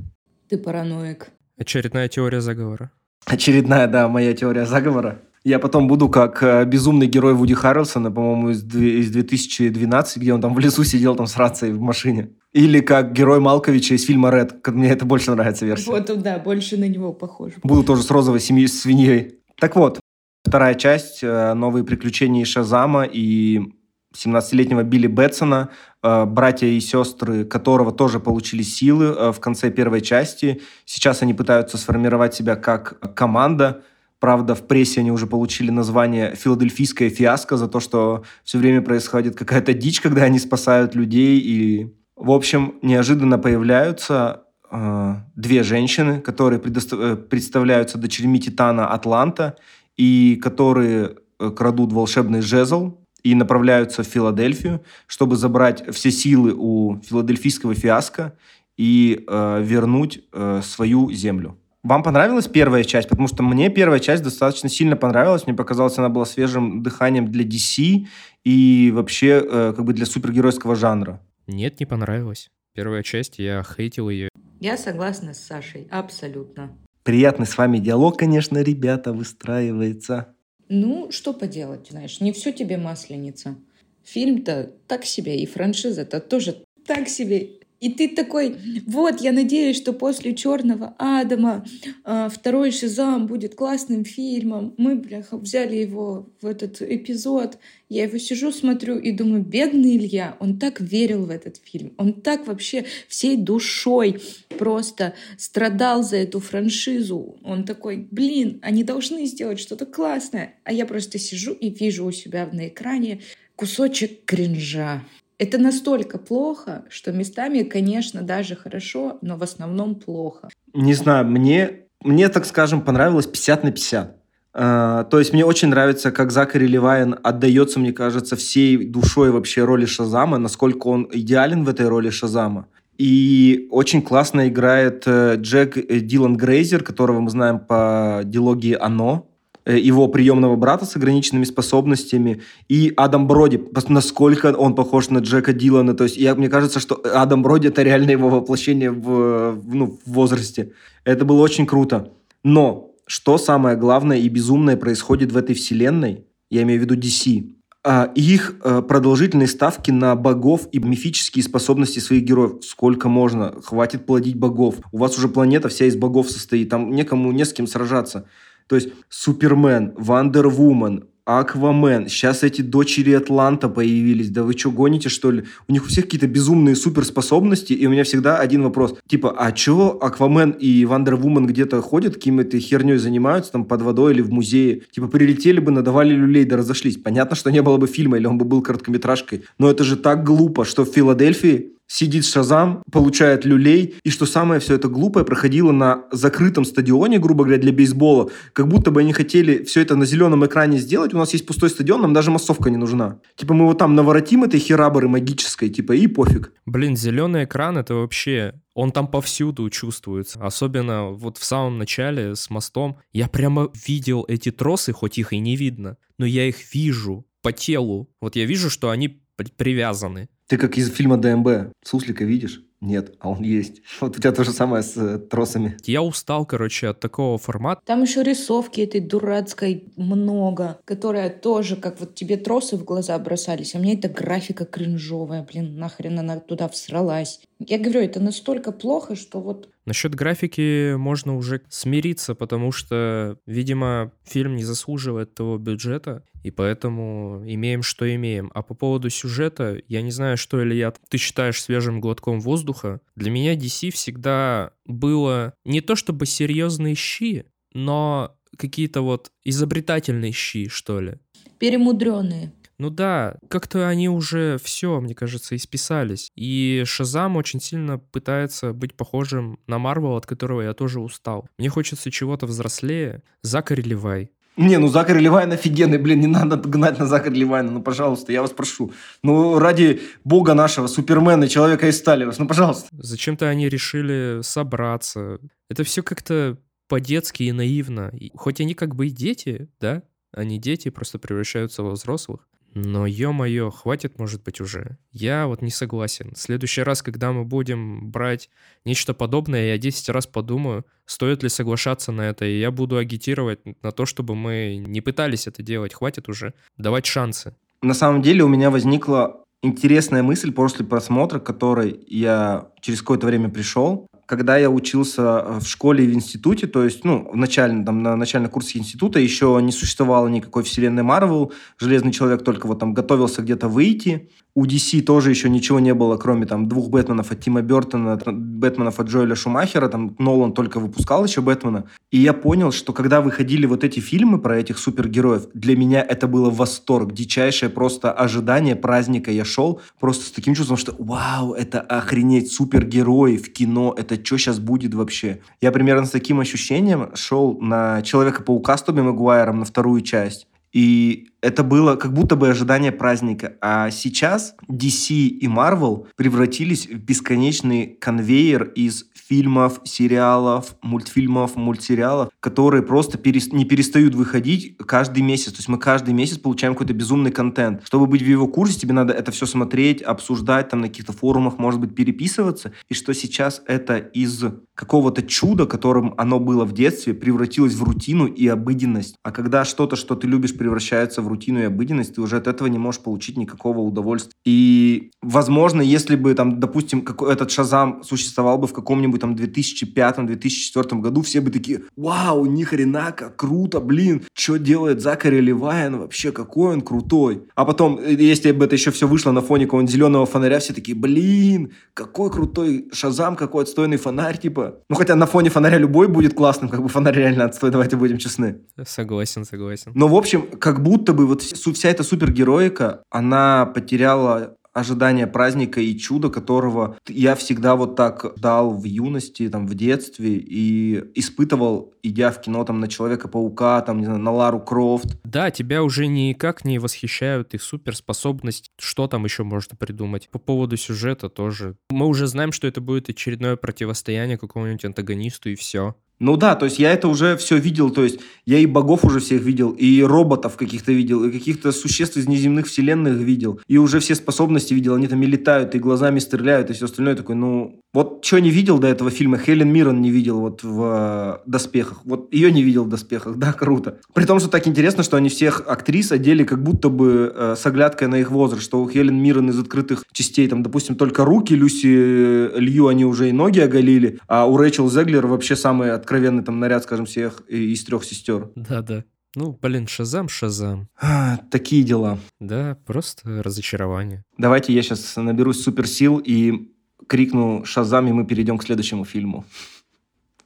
Ты параноик. Очередная теория заговора. Очередная, да, моя теория заговора. Я потом буду как э, безумный герой Вуди Харрельсона, по-моему, из, из 2012, где он там в лесу сидел там с рацией в машине. Или как герой Малковича из фильма «Ред». Мне это больше нравится версия. Вот, да, больше на него похож. Буду тоже с розовой семьей, свиньей. Так вот, вторая часть э, «Новые приключения Шазама» и 17-летнего Билли Бэтсона, э, братья и сестры которого тоже получили силы в конце первой части. Сейчас они пытаются сформировать себя как команда – Правда, в прессе они уже получили название «Филадельфийская фиаско» за то, что все время происходит какая-то дичь, когда они спасают людей и В общем, неожиданно появляются э, две женщины, которые. Э, представляются дочерьми Титана Атланта и которые э, крадут волшебный жезл и направляются в Филадельфию, чтобы забрать все силы у филадельфийского фиаско и э, вернуть э, свою землю. Вам понравилась первая часть? Потому что мне первая часть достаточно сильно понравилась. Мне показалось, она была свежим дыханием для DC и вообще э, как бы для супергеройского жанра. Нет, не понравилась. Первая часть, я хейтил ее. Я согласна с Сашей, абсолютно. Приятный с вами диалог, конечно, ребята, выстраивается. Ну, что поделать, знаешь, не все тебе масленица. Фильм-то так себе, и франшиза-то тоже так себе. И ты такой, вот, я надеюсь, что после «Черного Адама» э, второй «Шизам» будет классным фильмом. Мы, бляха, взяли его в этот эпизод. Я его сижу, смотрю и думаю, бедный Илья, он так верил в этот фильм. Он так вообще всей душой просто страдал за эту франшизу. Он такой, блин, они должны сделать что-то классное. А я просто сижу и вижу у себя на экране кусочек кринжа. Это настолько плохо, что местами, конечно, даже хорошо, но в основном плохо. Не знаю, мне, мне так скажем, понравилось 50 на 50. Uh, то есть мне очень нравится, как Закари Левайн отдается, мне кажется, всей душой вообще роли Шазама, насколько он идеален в этой роли Шазама. И очень классно играет э, Джек э, Дилан Грейзер, которого мы знаем по дилогии «Оно», его приемного брата с ограниченными способностями, и Адам Броди, насколько он похож на Джека Дилана. То есть я, мне кажется, что Адам Броди это реально его воплощение в, ну, в возрасте. Это было очень круто. Но что самое главное и безумное происходит в этой вселенной, я имею в виду DC, а, их э, продолжительные ставки на богов и мифические способности своих героев. Сколько можно? Хватит плодить богов. У вас уже планета вся из богов состоит, там некому, не с кем сражаться. То есть Супермен, Вандервумен, Аквамен, сейчас эти дочери Атланта появились. Да вы что, гоните, что ли? У них у всех какие-то безумные суперспособности, и у меня всегда один вопрос. Типа, а чё Аквамен и Вандервумен где-то ходят, каким-то херней занимаются, там, под водой или в музее? Типа, прилетели бы, надавали люлей, да разошлись. Понятно, что не было бы фильма, или он бы был короткометражкой. Но это же так глупо, что в Филадельфии сидит Шазам, получает люлей, и что самое все это глупое проходило на закрытом стадионе, грубо говоря, для бейсбола, как будто бы они хотели все это на зеленом экране сделать, у нас есть пустой стадион, нам даже массовка не нужна. Типа мы вот там наворотим этой херабры магической, типа, и пофиг. Блин, зеленый экран это вообще он там повсюду чувствуется. Особенно вот в самом начале с мостом. Я прямо видел эти тросы, хоть их и не видно, но я их вижу по телу. Вот я вижу, что они привязаны. Ты как из фильма ДМБ. Суслика видишь? Нет, а он есть. Вот у тебя то же самое с э, тросами. Я устал, короче, от такого формата. Там еще рисовки этой дурацкой много, которая тоже, как вот тебе тросы в глаза бросались, а мне эта графика кринжовая, блин, нахрен она туда всралась. Я говорю, это настолько плохо, что вот... Насчет графики можно уже смириться, потому что, видимо, фильм не заслуживает того бюджета, и поэтому имеем, что имеем. А по поводу сюжета, я не знаю, что, Илья, ты считаешь свежим глотком воздуха. Для меня DC всегда было не то чтобы серьезные щи, но какие-то вот изобретательные щи, что ли. Перемудренные. Ну да, как-то они уже все, мне кажется, исписались. И Шазам очень сильно пытается быть похожим на Марвел, от которого я тоже устал. Мне хочется чего-то взрослее. Закари Левай. Не, ну Закари Левайн офигенный, блин, не надо гнать на Закари Левайна, ну, пожалуйста, я вас прошу. Ну, ради бога нашего, Супермена, Человека из стали вас, ну, пожалуйста. Зачем-то они решили собраться. Это все как-то по-детски и наивно. Хоть они как бы и дети, да? Они дети, просто превращаются во взрослых. Но, ё-моё, хватит, может быть, уже. Я вот не согласен. В следующий раз, когда мы будем брать нечто подобное, я 10 раз подумаю, стоит ли соглашаться на это, и я буду агитировать на то, чтобы мы не пытались это делать. Хватит уже давать шансы. На самом деле у меня возникла интересная мысль после просмотра, которой я через какое-то время пришел. Когда я учился э, в школе и в институте, то есть, ну, в начальном, там, на начальных курсах института еще не существовало никакой вселенной Марвел, Железный Человек только вот там готовился где-то выйти, у DC тоже еще ничего не было, кроме там двух Бэтменов от Тима Бертона, Бэтменов от Джоэля Шумахера, там Нолан только выпускал еще Бэтмена. И я понял, что когда выходили вот эти фильмы про этих супергероев, для меня это было восторг, дичайшее просто ожидание праздника. Я шел просто с таким чувством, что вау, это охренеть, супергерои в кино, это что сейчас будет вообще? Я примерно с таким ощущением шел на Человека-паука с Тоби Магуайром на вторую часть. И это было как будто бы ожидание праздника. А сейчас DC и Marvel превратились в бесконечный конвейер из фильмов, сериалов, мультфильмов, мультсериалов, которые просто перес... не перестают выходить каждый месяц. То есть мы каждый месяц получаем какой-то безумный контент. Чтобы быть в его курсе, тебе надо это все смотреть, обсуждать, там на каких-то форумах, может быть, переписываться. И что сейчас это из какого-то чуда, которым оно было в детстве, превратилось в рутину и обыденность. А когда что-то, что ты любишь, превращается в рутину и обыденность, ты уже от этого не можешь получить никакого удовольствия. И, возможно, если бы, там, допустим, какой этот Шазам существовал бы в каком-нибудь там 2005-2004 году, все бы такие, вау, ни хрена, как круто, блин, что делает Закари Левайн, вообще какой он крутой. А потом, э, если бы это еще все вышло на фоне какого-нибудь зеленого фонаря, все такие, блин, какой крутой Шазам, какой отстойный фонарь, типа. Ну, хотя на фоне фонаря любой будет классным, как бы фонарь реально отстой, давайте будем честны. Согласен, согласен. Но, в общем, как будто бы вот вся эта супергероика, она потеряла ожидание праздника и чуда, которого я всегда вот так дал в юности, там, в детстве и испытывал, идя в кино там на Человека-паука, там, не знаю, на Лару Крофт. Да, тебя уже никак не восхищают их суперспособность, что там еще можно придумать. По поводу сюжета тоже. Мы уже знаем, что это будет очередное противостояние какому-нибудь антагонисту и все. Ну да, то есть я это уже все видел, то есть я и богов уже всех видел, и роботов каких-то видел, и каких-то существ из неземных вселенных видел, и уже все способности видел, они там и летают, и глазами стреляют, и все остальное такое, ну, вот что не видел до этого фильма, Хелен Миррен не видел вот в э, «Доспехах». Вот ее не видел в «Доспехах», да, круто. При том, что так интересно, что они всех актрис одели как будто бы э, с оглядкой на их возраст, что у Хелен Миррен из открытых частей, там, допустим, только руки, Люси э, Лью они уже и ноги оголили, а у Рэйчел Зеглер вообще самый откровенный там наряд, скажем, всех из трех сестер. Да-да. Ну, блин, Шазам, Шазам. А, такие дела. Да, просто разочарование. Давайте я сейчас наберусь суперсил и крикну «Шазам», и мы перейдем к следующему фильму.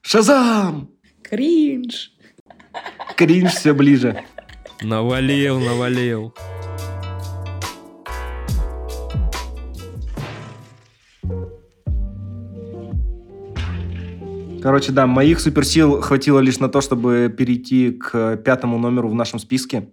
Шазам! Кринж! Кринж все ближе. Навалил, навалил. Короче, да, моих суперсил хватило лишь на то, чтобы перейти к пятому номеру в нашем списке.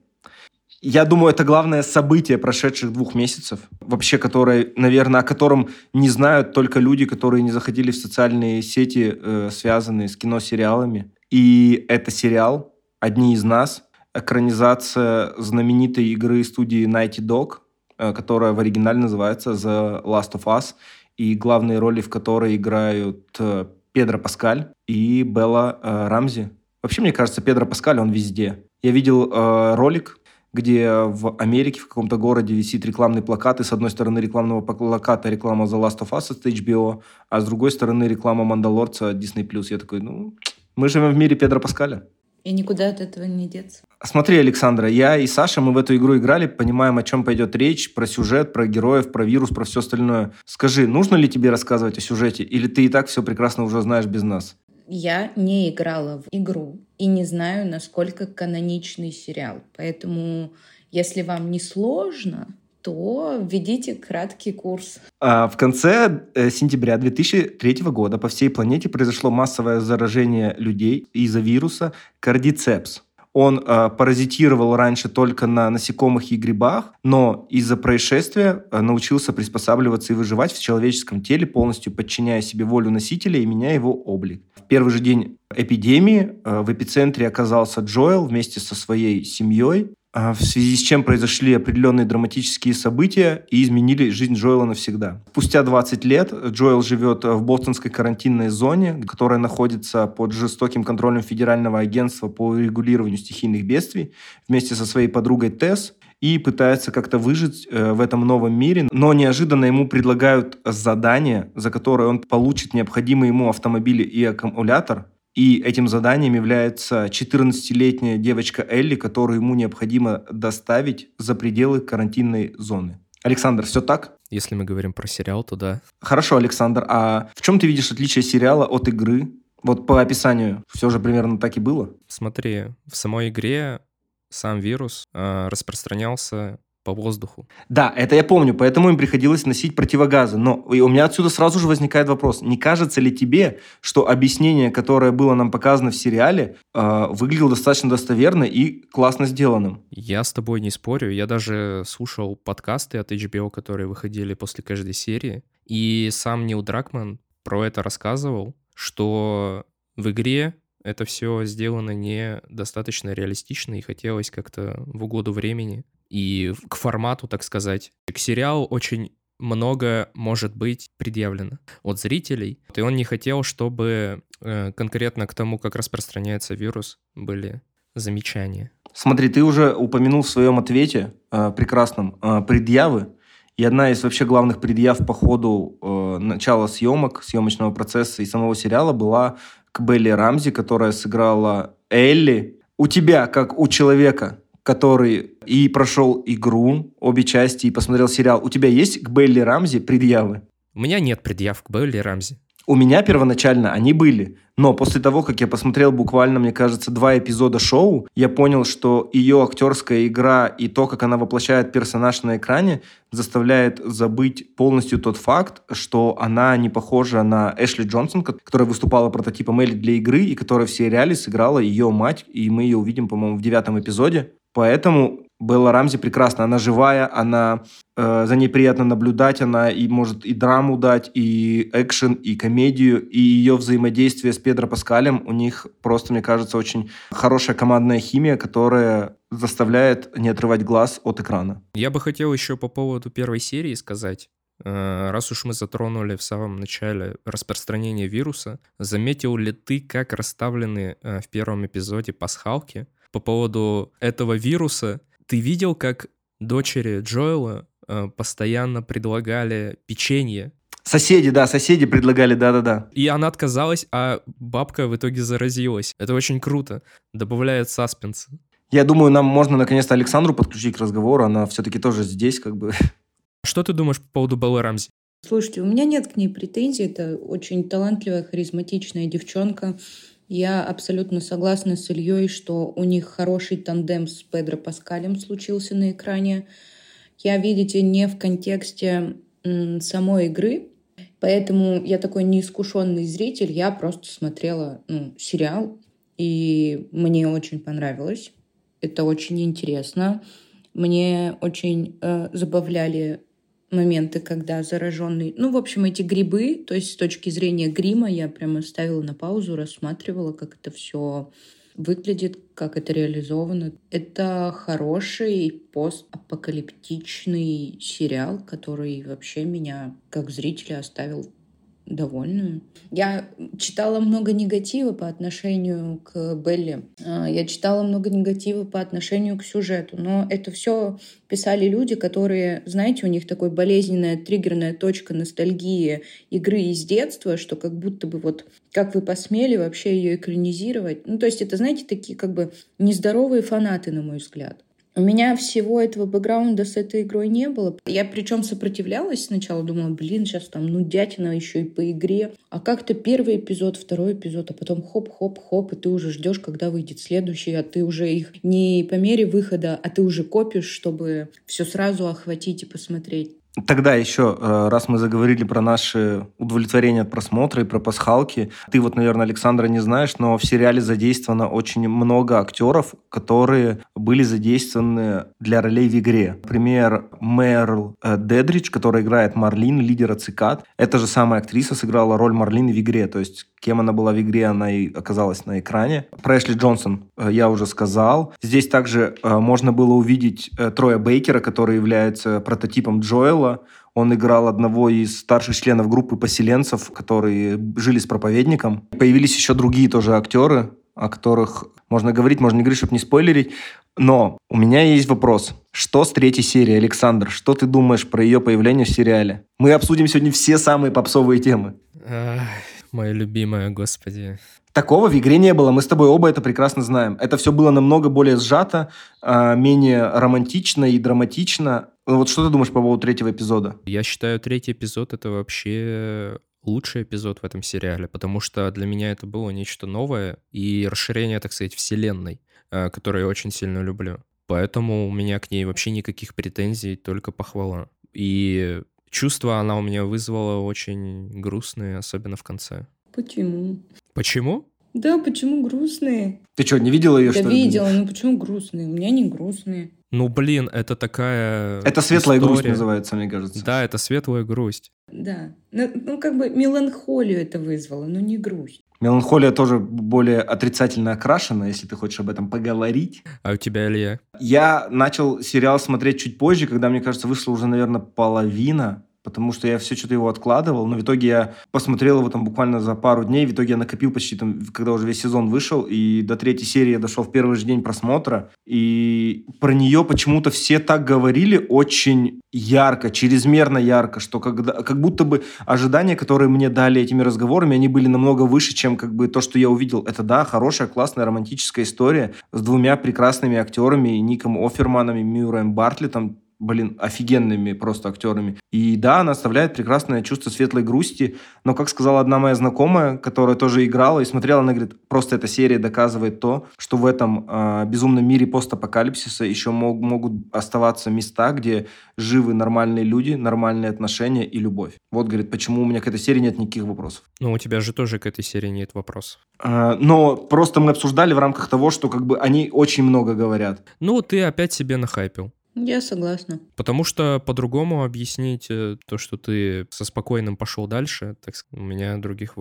Я думаю, это главное событие прошедших двух месяцев, вообще, которое, наверное, о котором не знают только люди, которые не заходили в социальные сети, э, связанные с кино-сериалами. И это сериал «Одни из нас», экранизация знаменитой игры студии Nighty Dog, э, которая в оригинале называется The Last of Us, и главные роли в которой играют э, Педро Паскаль и Белла э, Рамзи. Вообще, мне кажется, Педро Паскаль, он везде. Я видел э, ролик, где в Америке, в каком-то городе висит рекламный плакат, и с одной стороны рекламного плаката реклама The Last of Us от HBO, а с другой стороны реклама Мандалорца от Disney+. Я такой, ну, мы живем в мире Педро Паскаля. И никуда от этого не деться. Смотри, Александра, я и Саша, мы в эту игру играли, понимаем, о чем пойдет речь, про сюжет, про героев, про вирус, про все остальное. Скажи, нужно ли тебе рассказывать о сюжете, или ты и так все прекрасно уже знаешь без нас? Я не играла в игру и не знаю, насколько каноничный сериал. Поэтому, если вам не сложно, то введите краткий курс. А в конце э, сентября 2003 года по всей планете произошло массовое заражение людей из-за вируса кардицепс. Он э, паразитировал раньше только на насекомых и грибах, но из-за происшествия э, научился приспосабливаться и выживать в человеческом теле, полностью подчиняя себе волю носителя и меняя его облик. В первый же день эпидемии э, в эпицентре оказался Джоэл вместе со своей семьей. А, в связи с чем произошли определенные драматические события и изменили жизнь Джоэла навсегда. Спустя 20 лет Джоэл живет в бостонской карантинной зоне, которая находится под жестоким контролем Федерального агентства по регулированию стихийных бедствий вместе со своей подругой Тесс и пытается как-то выжить э, в этом новом мире, но неожиданно ему предлагают задание, за которое он получит необходимый ему автомобиль и аккумулятор, и этим заданием является 14-летняя девочка Элли, которую ему необходимо доставить за пределы карантинной зоны. Александр, все так? Если мы говорим про сериал, то да. Хорошо, Александр, а в чем ты видишь отличие сериала от игры? Вот по описанию все же примерно так и было. Смотри, в самой игре сам вирус э, распространялся по воздуху. Да, это я помню, поэтому им приходилось носить противогазы. Но у меня отсюда сразу же возникает вопрос. Не кажется ли тебе, что объяснение, которое было нам показано в сериале, э, выглядело достаточно достоверно и классно сделанным? Я с тобой не спорю. Я даже слушал подкасты от HBO, которые выходили после каждой серии. И сам Нил Дракман про это рассказывал, что в игре это все сделано не достаточно реалистично и хотелось как-то в угоду времени и к формату, так сказать. К сериалу очень много может быть предъявлено от зрителей. И он не хотел, чтобы э, конкретно к тому, как распространяется вирус, были замечания. Смотри, ты уже упомянул в своем ответе э, прекрасном э, предъявы. И одна из вообще главных предъяв по ходу э, начала съемок, съемочного процесса и самого сериала была к Белли Рамзи, которая сыграла Элли. У тебя, как у человека, который и прошел игру, обе части, и посмотрел сериал, у тебя есть к Белли Рамзи предъявы? У меня нет предъяв к Белли Рамзи. У меня первоначально они были, но после того, как я посмотрел буквально, мне кажется, два эпизода шоу, я понял, что ее актерская игра и то, как она воплощает персонаж на экране, заставляет забыть полностью тот факт, что она не похожа на Эшли Джонсон, которая выступала прототипом Элли для игры и которая в сериале сыграла ее мать, и мы ее увидим, по-моему, в девятом эпизоде. Поэтому Белла Рамзи прекрасна. Она живая, она э, за ней приятно наблюдать, она и может и драму дать, и экшен, и комедию, и ее взаимодействие с Педро Паскалем. У них просто, мне кажется, очень хорошая командная химия, которая заставляет не отрывать глаз от экрана. Я бы хотел еще по поводу первой серии сказать. Э, раз уж мы затронули в самом начале распространение вируса, заметил ли ты, как расставлены э, в первом эпизоде пасхалки? По поводу этого вируса. Ты видел, как дочери Джоэла э, постоянно предлагали печенье? Соседи, да, соседи предлагали, да-да-да. И она отказалась, а бабка в итоге заразилась. Это очень круто. Добавляет саспенс. Я думаю, нам можно наконец-то Александру подключить к разговору. Она все-таки тоже здесь, как бы. *laughs* Что ты думаешь по поводу Беллы Рамзи? Слушайте, у меня нет к ней претензий. Это очень талантливая, харизматичная девчонка. Я абсолютно согласна с Ильей, что у них хороший тандем с Педро Паскалем случился на экране. Я, видите, не в контексте самой игры, поэтому я такой неискушенный зритель, я просто смотрела ну, сериал, и мне очень понравилось. Это очень интересно. Мне очень э, забавляли моменты, когда зараженный... Ну, в общем, эти грибы, то есть с точки зрения грима я прямо ставила на паузу, рассматривала, как это все выглядит, как это реализовано. Это хороший постапокалиптичный сериал, который вообще меня как зрителя оставил довольную. Я читала много негатива по отношению к Белли. А, я читала много негатива по отношению к сюжету. Но это все писали люди, которые, знаете, у них такой болезненная триггерная точка ностальгии игры из детства, что как будто бы вот как вы посмели вообще ее экранизировать. Ну, то есть это, знаете, такие как бы нездоровые фанаты, на мой взгляд. У меня всего этого бэкграунда с этой игрой не было. Я причем сопротивлялась сначала, думала, блин, сейчас там ну дятина еще и по игре. А как-то первый эпизод, второй эпизод, а потом хоп-хоп-хоп, и ты уже ждешь, когда выйдет следующий, а ты уже их не по мере выхода, а ты уже копишь, чтобы все сразу охватить и посмотреть. Тогда еще, э, раз мы заговорили про наши удовлетворения от просмотра и про пасхалки, ты вот, наверное, Александра не знаешь, но в сериале задействовано очень много актеров, которые были задействованы для ролей в игре. Например, Мэрл э, Дедридж, которая играет Марлин, лидера Цикад. Эта же самая актриса сыграла роль Марлин в игре, то есть Кем она была в игре, она и оказалась на экране. Про Эшли Джонсон я уже сказал. Здесь также э, можно было увидеть э, Троя Бейкера, который является прототипом Джоэла. Он играл одного из старших членов группы поселенцев, которые жили с проповедником. Появились еще другие тоже актеры, о которых можно говорить, можно не говорить, чтобы не спойлерить. Но у меня есть вопрос. Что с третьей серии, Александр? Что ты думаешь про ее появление в сериале? Мы обсудим сегодня все самые попсовые темы. Ах, моя любимая, господи. Такого в игре не было, мы с тобой оба это прекрасно знаем. Это все было намного более сжато, а, менее романтично и драматично. Вот что ты думаешь по поводу третьего эпизода? Я считаю, третий эпизод — это вообще лучший эпизод в этом сериале, потому что для меня это было нечто новое и расширение, так сказать, вселенной, а, которую я очень сильно люблю. Поэтому у меня к ней вообще никаких претензий, только похвала. И чувства она у меня вызвала очень грустные, особенно в конце. Почему? Почему? Да, почему грустные? Ты что, не видела ее, Да что ли? видела, ну почему грустные? У меня не грустные. Ну, блин, это такая... Это светлая грусть история. называется, мне кажется. Да, это светлая грусть. Да. Ну, ну, как бы меланхолию это вызвало, но не грусть. Меланхолия тоже более отрицательно окрашена, если ты хочешь об этом поговорить. А у тебя, Илья? Я начал сериал смотреть чуть позже, когда, мне кажется, вышла уже, наверное, половина, потому что я все что-то его откладывал, но в итоге я посмотрел его там буквально за пару дней, в итоге я накопил почти там, когда уже весь сезон вышел, и до третьей серии я дошел в первый же день просмотра, и про нее почему-то все так говорили очень ярко, чрезмерно ярко, что когда, как будто бы ожидания, которые мне дали этими разговорами, они были намного выше, чем как бы то, что я увидел. Это, да, хорошая, классная, романтическая история с двумя прекрасными актерами, Ником Оферманом и Мюрреем Бартлетом, блин, офигенными просто актерами. И да, она оставляет прекрасное чувство светлой грусти, но, как сказала одна моя знакомая, которая тоже играла и смотрела, она говорит, просто эта серия доказывает то, что в этом э, безумном мире постапокалипсиса еще мог, могут оставаться места, где живы нормальные люди, нормальные отношения и любовь. Вот, говорит, почему у меня к этой серии нет никаких вопросов. Ну, у тебя же тоже к этой серии нет вопросов. Э, но просто мы обсуждали в рамках того, что как бы они очень много говорят. Ну, ты опять себе нахайпил. Я согласна. Потому что по-другому объяснить э, то, что ты со спокойным пошел дальше, так сказать, у меня других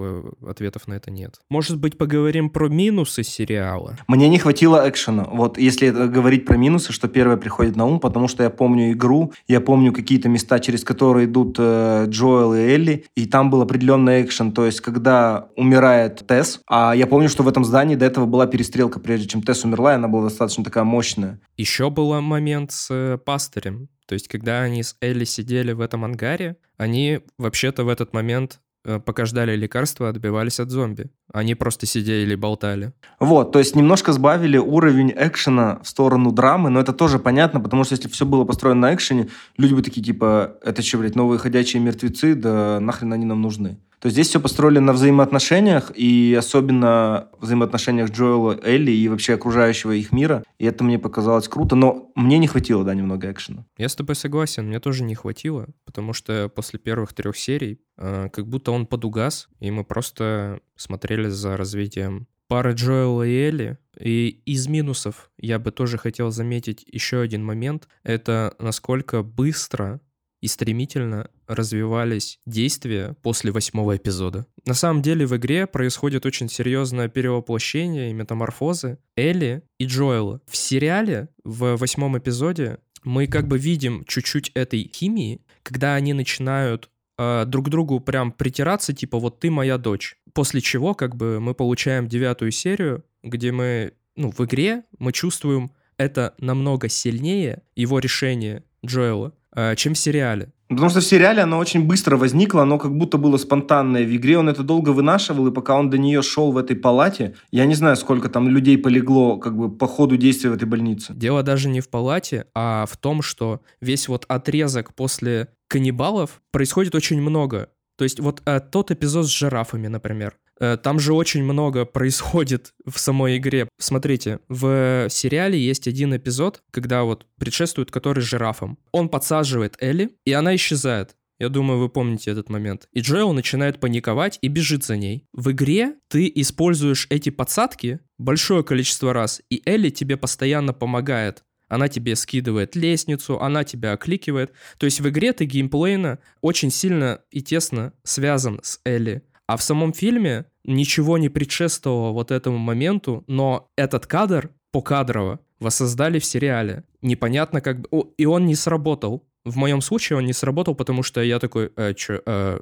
ответов на это нет. Может быть, поговорим про минусы сериала? Мне не хватило экшена. Вот если говорить про минусы, что первое приходит на ум, потому что я помню игру, я помню какие-то места, через которые идут э, Джоэл и Элли, и там был определенный экшен. То есть, когда умирает Тесс, а я помню, что в этом здании до этого была перестрелка, прежде чем Тесс умерла, и она была достаточно такая мощная. Еще был момент с э, пастырем. То есть, когда они с Элли сидели в этом ангаре, они вообще-то в этот момент э, пока ждали лекарства, отбивались от зомби. Они просто сидели и болтали. Вот, то есть немножко сбавили уровень экшена в сторону драмы, но это тоже понятно, потому что если все было построено на экшене, люди бы такие, типа, это что, блядь, новые ходячие мертвецы, да нахрен они нам нужны. То здесь все построили на взаимоотношениях, и особенно взаимоотношениях Джоэла, Элли и вообще окружающего их мира. И это мне показалось круто, но мне не хватило, да, немного экшена. Я с тобой согласен, мне тоже не хватило, потому что после первых трех серий э, как будто он подугас, и мы просто смотрели за развитием пары Джоэла и Элли. И из минусов я бы тоже хотел заметить еще один момент. Это насколько быстро и стремительно развивались действия после восьмого эпизода. На самом деле в игре происходит очень серьезное перевоплощение и метаморфозы Элли и Джоэла. В сериале в восьмом эпизоде мы как бы видим чуть-чуть этой химии, когда они начинают э, друг другу прям притираться, типа вот ты моя дочь. После чего как бы мы получаем девятую серию, где мы, ну, в игре мы чувствуем это намного сильнее, его решение Джоэла, чем в сериале. Потому что в сериале оно очень быстро возникло, оно как будто было спонтанное. В игре он это долго вынашивал, и пока он до нее шел в этой палате, я не знаю, сколько там людей полегло как бы по ходу действия в этой больнице. Дело даже не в палате, а в том, что весь вот отрезок после каннибалов происходит очень много. То есть вот э, тот эпизод с жирафами, например, э, там же очень много происходит в самой игре. Смотрите, в сериале есть один эпизод, когда вот предшествует который жирафом. Он подсаживает Элли, и она исчезает. Я думаю, вы помните этот момент. И Джоэл начинает паниковать и бежит за ней. В игре ты используешь эти подсадки большое количество раз, и Элли тебе постоянно помогает. Она тебе скидывает лестницу, она тебя окликивает. То есть в игре ты геймплейно очень сильно и тесно связан с Элли. А в самом фильме ничего не предшествовало вот этому моменту, но этот кадр покадрово воссоздали в сериале. Непонятно как бы... И он не сработал. В моем случае он не сработал, потому что я такой, э, чё, э,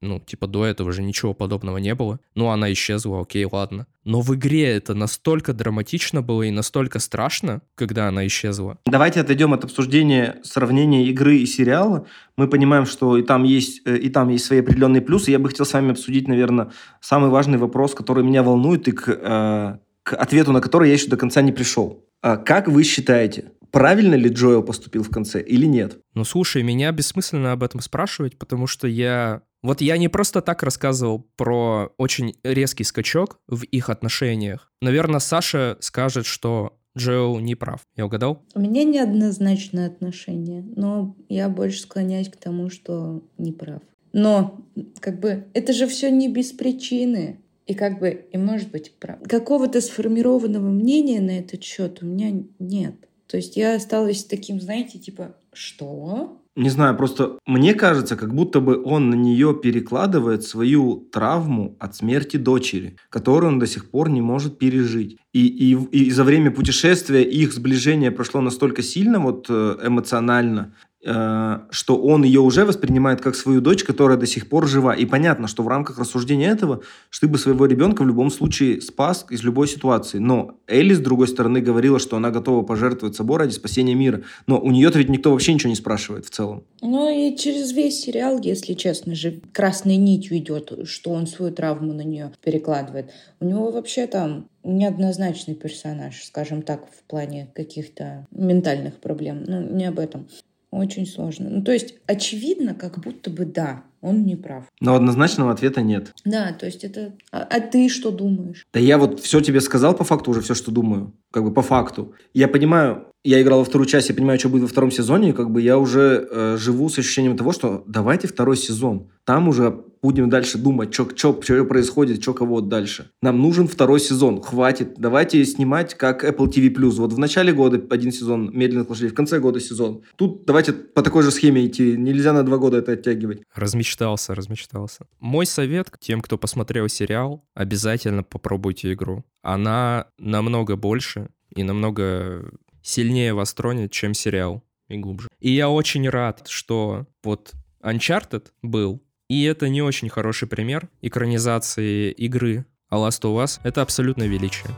Ну, типа до этого же ничего подобного не было. Ну, она исчезла, окей, ладно. Но в игре это настолько драматично было и настолько страшно, когда она исчезла. Давайте отойдем от обсуждения сравнения игры и сериала. Мы понимаем, что и там есть, э, и там есть свои определенные плюсы. Я бы хотел с вами обсудить, наверное, самый важный вопрос, который меня волнует и к, э, к ответу на который я еще до конца не пришел. А как вы считаете, правильно ли Джоэл поступил в конце или нет? Ну, слушай, меня бессмысленно об этом спрашивать, потому что я... Вот я не просто так рассказывал про очень резкий скачок в их отношениях. Наверное, Саша скажет, что Джоэл не прав. Я угадал? У меня неоднозначное отношение, но я больше склоняюсь к тому, что не прав. Но, как бы, это же все не без причины. И как бы, и может быть прав. Какого-то сформированного мнения на этот счет у меня нет. То есть я осталась таким, знаете, типа, что? Не знаю, просто мне кажется, как будто бы он на нее перекладывает свою травму от смерти дочери, которую он до сих пор не может пережить. И, и, и за время путешествия их сближение прошло настолько сильно вот э, эмоционально, что он ее уже воспринимает как свою дочь, которая до сих пор жива. И понятно, что в рамках рассуждения этого, что ты бы своего ребенка в любом случае спас из любой ситуации. Но Элли, с другой стороны, говорила, что она готова пожертвовать собой ради спасения мира. Но у нее-то ведь никто вообще ничего не спрашивает в целом. Ну и через весь сериал, если честно же, красной нитью идет, что он свою травму на нее перекладывает. У него вообще там неоднозначный персонаж, скажем так, в плане каких-то ментальных проблем. Ну, не об этом. Очень сложно. Ну, то есть, очевидно, как будто бы да, он не прав. Но однозначного ответа нет. Да, то есть это... А, а ты что думаешь? Да я вот все тебе сказал по факту уже, все, что думаю. Как бы по факту. Я понимаю, я играл во вторую часть, я понимаю, что будет во втором сезоне, и как бы я уже э, живу с ощущением того, что давайте второй сезон. Там уже будем дальше думать, что происходит, что кого дальше. Нам нужен второй сезон, хватит. Давайте снимать как Apple TV+. Вот в начале года один сезон медленных лошадей, в конце года сезон. Тут давайте по такой же схеме идти. Нельзя на два года это оттягивать. Размечтался, размечтался. Мой совет к тем, кто посмотрел сериал, обязательно попробуйте игру. Она намного больше и намного сильнее вас тронет, чем сериал и глубже. И я очень рад, что вот Uncharted был, и это не очень хороший пример экранизации игры А Last of Us. Это абсолютно величие.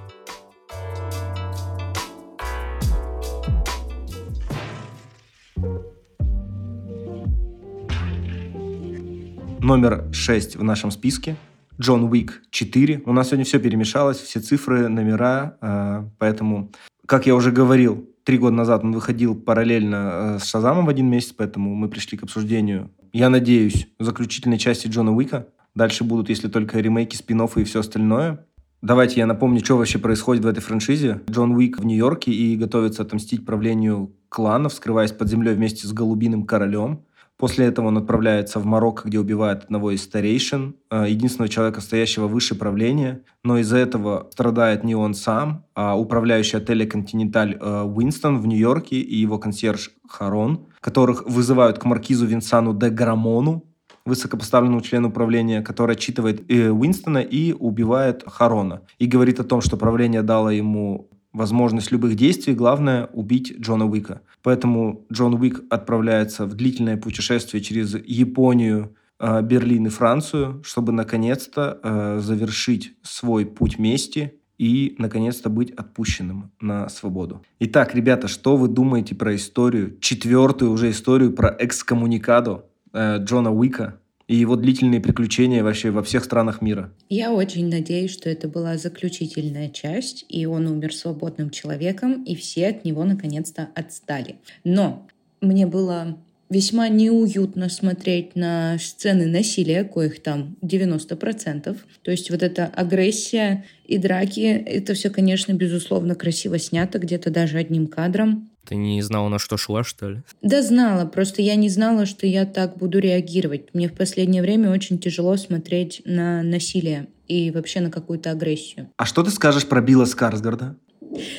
Номер 6 в нашем списке. Джон Уик 4. У нас сегодня все перемешалось, все цифры, номера, а, поэтому как я уже говорил, три года назад он выходил параллельно э, с Шазамом в один месяц, поэтому мы пришли к обсуждению, я надеюсь, заключительной части Джона Уика. Дальше будут, если только ремейки, спин и все остальное. Давайте я напомню, что вообще происходит в этой франшизе. Джон Уик в Нью-Йорке и готовится отомстить правлению кланов, скрываясь под землей вместе с Голубиным Королем. После этого он отправляется в Марокко, где убивает одного из старейшин, э, единственного человека, стоящего выше правления. Но из-за этого страдает не он сам, а управляющий отеля «Континенталь» э, Уинстон в Нью-Йорке и его консьерж Харон, которых вызывают к маркизу Винсану де Грамону, высокопоставленному члену управления, который отчитывает э, Уинстона и убивает Харона. И говорит о том, что правление дало ему возможность любых действий, главное – убить Джона Уика. Поэтому Джон Уик отправляется в длительное путешествие через Японию, э, Берлин и Францию, чтобы наконец-то э, завершить свой путь мести и наконец-то быть отпущенным на свободу. Итак, ребята, что вы думаете про историю, четвертую уже историю про экскоммуникадо э, Джона Уика? И его длительные приключения вообще во всех странах мира. Я очень надеюсь, что это была заключительная часть, и он умер свободным человеком, и все от него наконец-то отстали. Но мне было весьма неуютно смотреть на сцены насилия, коих там 90%. То есть вот эта агрессия и драки, это все, конечно, безусловно, красиво снято, где-то даже одним кадром. Ты не знала, на что шла, что ли? Да знала, просто я не знала, что я так буду реагировать. Мне в последнее время очень тяжело смотреть на насилие и вообще на какую-то агрессию. А что ты скажешь про Билла Скарсгарда?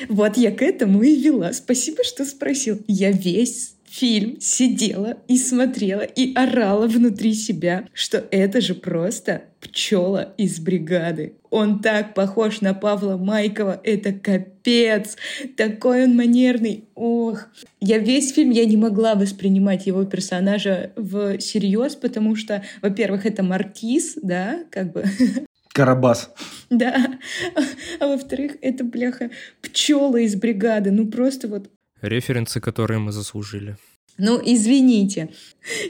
Вот я к этому и вела. Спасибо, что спросил. Я весь фильм сидела и смотрела и орала внутри себя, что это же просто пчела из бригады. Он так похож на Павла Майкова, это капец, такой он манерный, ох. Я весь фильм, я не могла воспринимать его персонажа в серьез, потому что, во-первых, это маркиз, да, как бы Карабас. Да. А во-вторых, это, бляха, пчелы из бригады. Ну, просто вот... Референсы, которые мы заслужили. Ну, извините.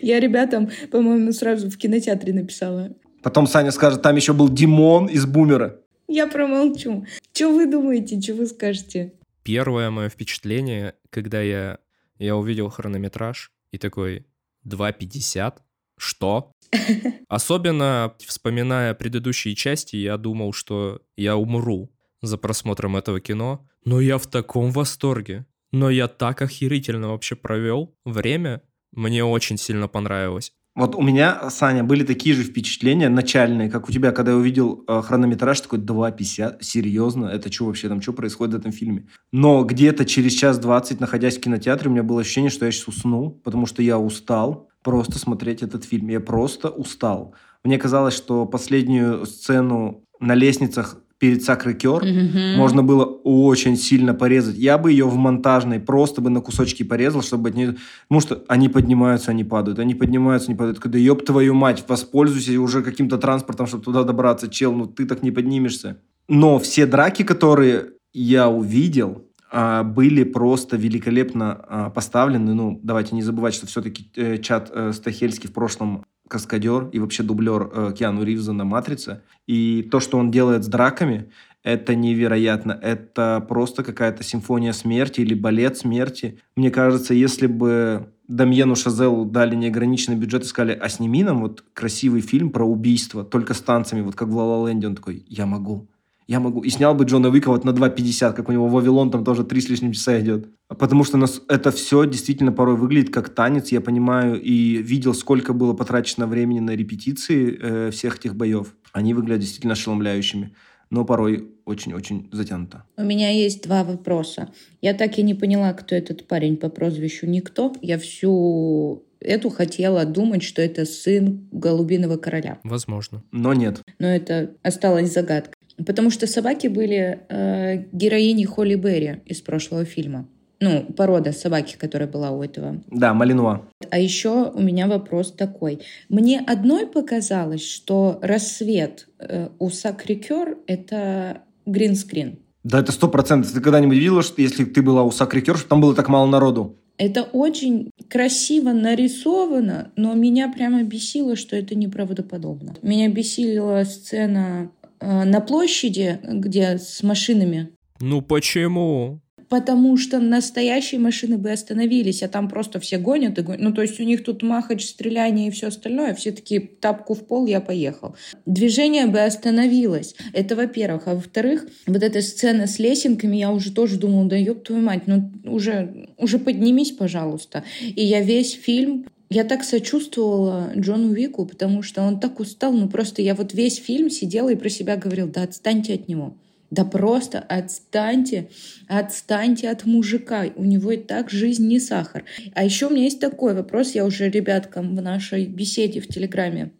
Я ребятам, по-моему, сразу в кинотеатре написала. Потом Саня скажет, там еще был Димон из Бумера. Я промолчу. Что вы думаете, что вы скажете? Первое мое впечатление, когда я, я увидел хронометраж и такой 2.50, что? *laughs* Особенно вспоминая предыдущие части, я думал, что я умру за просмотром этого кино, но я в таком восторге. Но я так охерительно вообще провел время. Мне очень сильно понравилось. Вот у меня, Саня, были такие же впечатления начальные, как у тебя, когда я увидел э, хронометраж, такой 2.50, серьезно, это что вообще там, что происходит в этом фильме? Но где-то через час 20, находясь в кинотеатре, у меня было ощущение, что я сейчас усну, потому что я устал просто смотреть этот фильм. Я просто устал. Мне казалось, что последнюю сцену на лестницах перед Сакрекер mm-hmm. можно было очень сильно порезать. Я бы ее в монтажной просто бы на кусочки порезал, чтобы от нее... Потому что они поднимаются, они падают, они поднимаются, они падают. Когда, ёб твою мать, воспользуйся уже каким-то транспортом, чтобы туда добраться, чел, ну ты так не поднимешься. Но все драки, которые я увидел, а, были просто великолепно а, поставлены. Ну, давайте не забывать, что все-таки э, чат э, Стахельский в прошлом каскадер и вообще дублер э, Киану Ривза на «Матрице». И то, что он делает с драками, это невероятно. Это просто какая-то симфония смерти или балет смерти. Мне кажется, если бы Дамьену Шазелу дали неограниченный бюджет и сказали, а сними нам вот красивый фильм про убийство, только с танцами, вот как в «Ла Ла Ленде», он такой, я могу я могу... И снял бы Джона Уика вот на 2.50, как у него Вавилон там тоже 3 с лишним часа идет. Потому что нас это все действительно порой выглядит как танец. Я понимаю и видел, сколько было потрачено времени на репетиции э, всех этих боев. Они выглядят действительно ошеломляющими но порой очень-очень затянуто. У меня есть два вопроса. Я так и не поняла, кто этот парень по прозвищу Никто. Я всю эту хотела думать, что это сын Голубиного короля. Возможно. Но нет. Но это осталось загадкой. Потому что собаки были э, героиней Холли Берри из прошлого фильма. Ну, порода собаки, которая была у этого. Да, Малинуа. А еще у меня вопрос такой. Мне одной показалось, что рассвет э, у Сакрикер — это гринскрин. Да, это сто процентов. Ты когда-нибудь видела, что если ты была у Сакрикер, что там было так мало народу? Это очень красиво нарисовано, но меня прямо бесило, что это неправдоподобно. Меня бесила сцена на площади, где с машинами. Ну почему? Потому что настоящие машины бы остановились, а там просто все гонят. И гонят. Ну, то есть у них тут махач, стреляние и все остальное. Все такие тапку в пол, я поехал. Движение бы остановилось. Это во-первых. А во-вторых, вот эта сцена с лесенками, я уже тоже думала, да ёб твою мать, ну уже, уже поднимись, пожалуйста. И я весь фильм я так сочувствовала Джону Вику, потому что он так устал. Ну просто я вот весь фильм сидела и про себя говорил, да отстаньте от него. Да просто отстаньте, отстаньте от мужика. У него и так жизнь не сахар. А еще у меня есть такой вопрос, я уже ребяткам в нашей беседе в Телеграме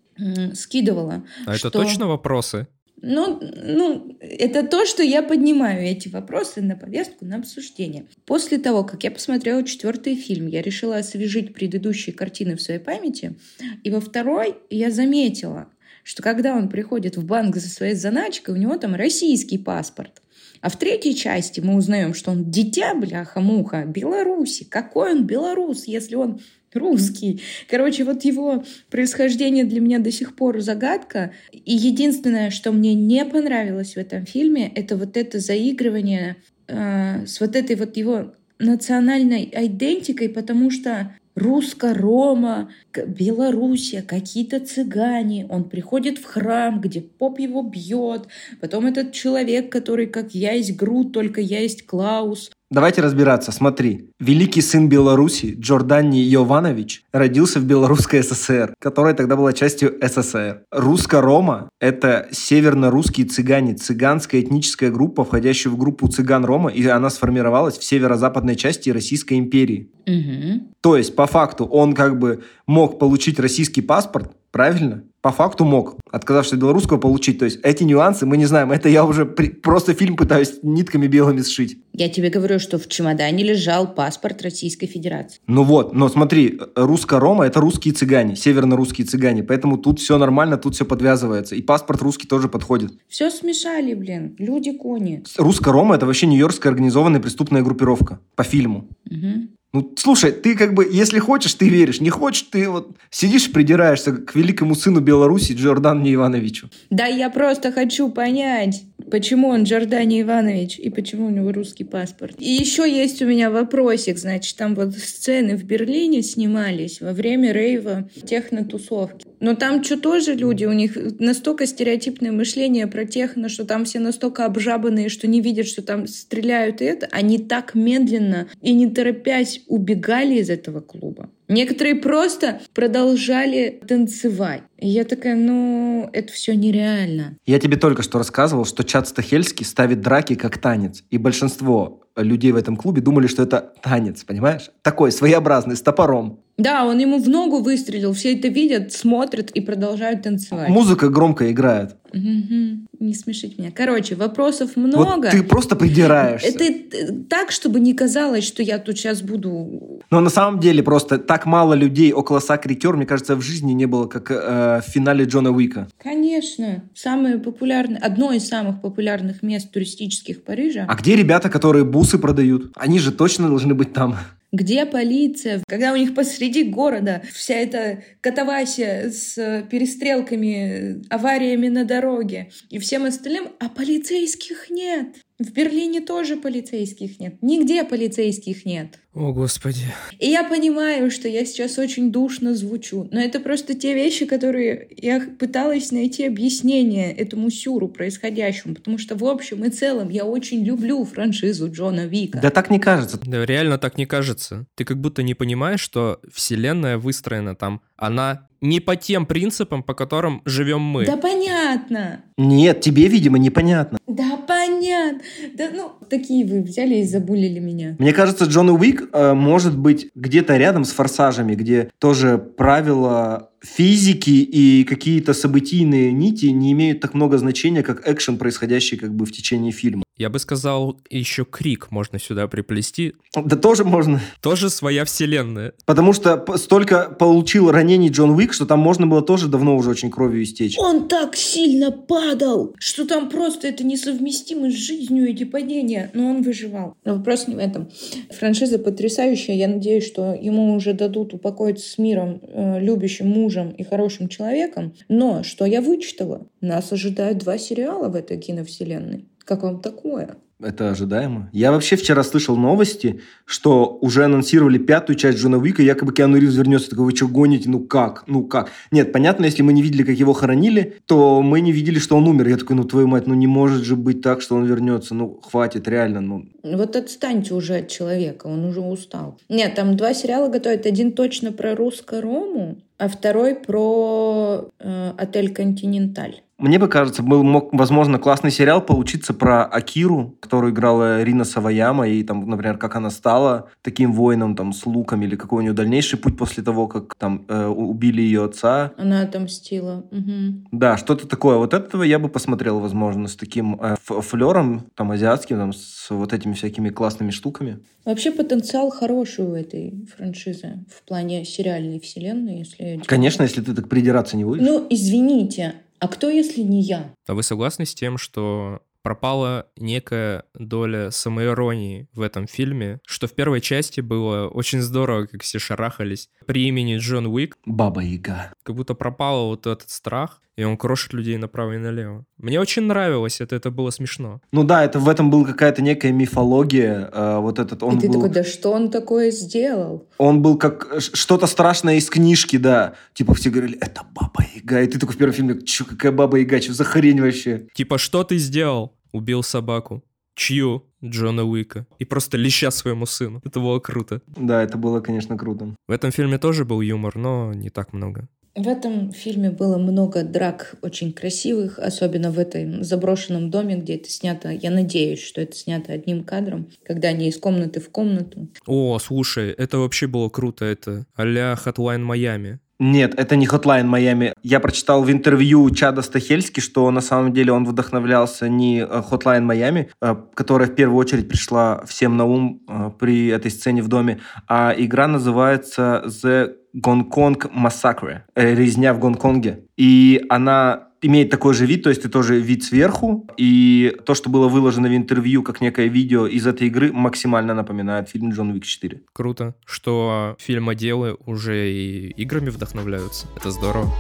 скидывала. А что... это точно вопросы? Ну, ну, это то, что я поднимаю эти вопросы на повестку, на обсуждение. После того, как я посмотрела четвертый фильм, я решила освежить предыдущие картины в своей памяти. И во второй я заметила, что когда он приходит в банк за своей заначкой, у него там российский паспорт. А в третьей части мы узнаем, что он дитя, бляха-муха, Беларуси. Какой он белорус, если он русский. Короче, вот его происхождение для меня до сих пор загадка. И единственное, что мне не понравилось в этом фильме, это вот это заигрывание э, с вот этой вот его национальной идентикой, потому что русско-рома, Белоруссия, какие-то цыгане. Он приходит в храм, где поп его бьет. Потом этот человек, который как я есть Грут, только я есть Клаус. Давайте разбираться. Смотри. Великий сын Беларуси Джордани Йованович родился в Белорусской ССР, которая тогда была частью СССР. Русско-Рома – это северно-русские цыгане, цыганская этническая группа, входящая в группу цыган-Рома, и она сформировалась в северо-западной части Российской империи. Угу. То есть, по факту, он как бы мог получить российский паспорт, правильно? По факту мог, отказавшись от белорусского, получить. То есть эти нюансы мы не знаем. Это я уже при- просто фильм пытаюсь нитками белыми сшить. Я тебе говорю, что в чемодане лежал паспорт Российской Федерации. Ну вот, но смотри, русско-рома – это русские цыгане, северно-русские цыгане. Поэтому тут все нормально, тут все подвязывается. И паспорт русский тоже подходит. Все смешали, блин. Люди-кони. Русско-рома – это вообще нью-йоркская организованная преступная группировка по фильму. Угу. Ну, слушай, ты как бы, если хочешь, ты веришь. Не хочешь, ты вот сидишь, придираешься к великому сыну Беларуси Джордану Ивановичу. Да я просто хочу понять, почему он Джордани Иванович и почему у него русский паспорт. И еще есть у меня вопросик, значит, там вот сцены в Берлине снимались во время рейва техно-тусовки. Но там что тоже люди, у них настолько стереотипное мышление про техно, что там все настолько обжабанные, что не видят, что там стреляют и это. Они так медленно и не торопясь убегали из этого клуба. Некоторые просто продолжали танцевать. И я такая, ну, это все нереально. Я тебе только что рассказывал, что Чад Стахельский ставит драки как танец. И большинство людей в этом клубе думали, что это танец, понимаешь? Такой своеобразный, с топором. Да, он ему в ногу выстрелил, все это видят, смотрят и продолжают танцевать. Музыка громко играет. Мгм. Не смешите меня. Короче, вопросов много. Вот ты просто придираешься. Это э, так, чтобы не казалось, что я тут сейчас буду... Но на самом деле просто так мало людей около Сакрикер, мне кажется, в жизни не было, как э, в финале Джона Уика. Конечно, самое популярное, одно из самых популярных мест туристических Парижа. А где ребята, которые бусы продают? Они же точно должны быть там. Где полиция? Когда у них посреди города вся эта катавасия с перестрелками, авариями на дороге и всем остальным, а полицейских нет. В Берлине тоже полицейских нет. Нигде полицейских нет. О, господи. И я понимаю, что я сейчас очень душно звучу, но это просто те вещи, которые я пыталась найти объяснение этому сюру происходящему, потому что в общем и целом я очень люблю франшизу Джона Вика. Да так не кажется. Да, реально так не кажется. Ты как будто не понимаешь, что вселенная выстроена там, она не по тем принципам, по которым живем мы. Да понятно. Нет, тебе, видимо, непонятно. Да понятно. Да ну, такие вы взяли и забулили меня. Мне кажется, Джон Уик э, может быть где-то рядом с форсажами, где тоже правила физики и какие-то событийные нити не имеют так много значения, как экшен, происходящий как бы в течение фильма. Я бы сказал, еще крик можно сюда приплести. Да тоже можно. Тоже своя вселенная. Потому что столько получил ранений Джон Уик, что там можно было тоже давно уже очень кровью истечь. Он так сильно падал, что там просто это несовместимо с жизнью эти падения. Но он выживал. Но вопрос не в этом. Франшиза потрясающая. Я надеюсь, что ему уже дадут упокоиться с миром, э, любящим мужем и хорошим человеком. Но что я вычитала? Нас ожидают два сериала в этой киновселенной. Как вам такое? Это ожидаемо. Я вообще вчера слышал новости, что уже анонсировали пятую часть Джона Уика, якобы Киану Ривз вернется. Такой, вы что гоните? Ну как? Ну как? Нет, понятно, если мы не видели, как его хоронили, то мы не видели, что он умер. Я такой, ну твою мать, ну не может же быть так, что он вернется. Ну хватит, реально. Ну Вот отстаньте уже от человека, он уже устал. Нет, там два сериала готовят. Один точно про русско-рому, а второй про э, отель «Континенталь». Мне бы кажется, был мог, возможно, классный сериал получиться про Акиру, которую играла Рина Саваяма, и там, например, как она стала таким воином там с луком, или какой у нее дальнейший путь после того, как там э, убили ее отца. Она отомстила. Мгм. Да, что-то такое. Вот этого я бы посмотрел, возможно, с таким э, флером, там, азиатским, там, с вот этими всякими классными штуками. Вообще потенциал хороший у этой франшизы в плане сериальной вселенной, если... Конечно, если ты так придираться не будешь. Ну, извините, а кто, если не я? А вы согласны с тем, что пропала некая доля самоиронии в этом фильме, что в первой части было очень здорово, как все шарахались при имени Джон Уик, Баба Яга. как будто пропал вот этот страх, и он крошит людей направо и налево. Мне очень нравилось это, это было смешно. Ну да, это в этом была какая-то некая мифология. э, вот этот он И ты был... такой, да что он такое сделал? Он был как ш- что-то страшное из книжки, да. Типа все говорили, это Баба Яга. И ты такой в первом фильме, чё, какая Баба Яга, что за хрень вообще? Типа, что ты сделал? Убил собаку. чью Джона Уика и просто леща своему сыну. Это было круто. Да, это было, конечно, круто. В этом фильме тоже был юмор, но не так много. В этом фильме было много драк очень красивых, особенно в этом заброшенном доме, где это снято. Я надеюсь, что это снято одним кадром, когда они из комнаты в комнату. О, слушай, это вообще было круто, это а-ля Hotline Miami. Нет, это не Hotline Miami. Я прочитал в интервью Чада Стахельски, что на самом деле он вдохновлялся не э, Hotline Miami, э, которая в первую очередь пришла всем на ум э, при этой сцене в доме, а игра называется The Гонконг Massacre, резня в Гонконге. И она имеет такой же вид, то есть ты тоже вид сверху, и то, что было выложено в интервью как некое видео из этой игры, максимально напоминает фильм «Джон Уик 4». Круто, что фильмоделы уже и играми вдохновляются. Это здорово.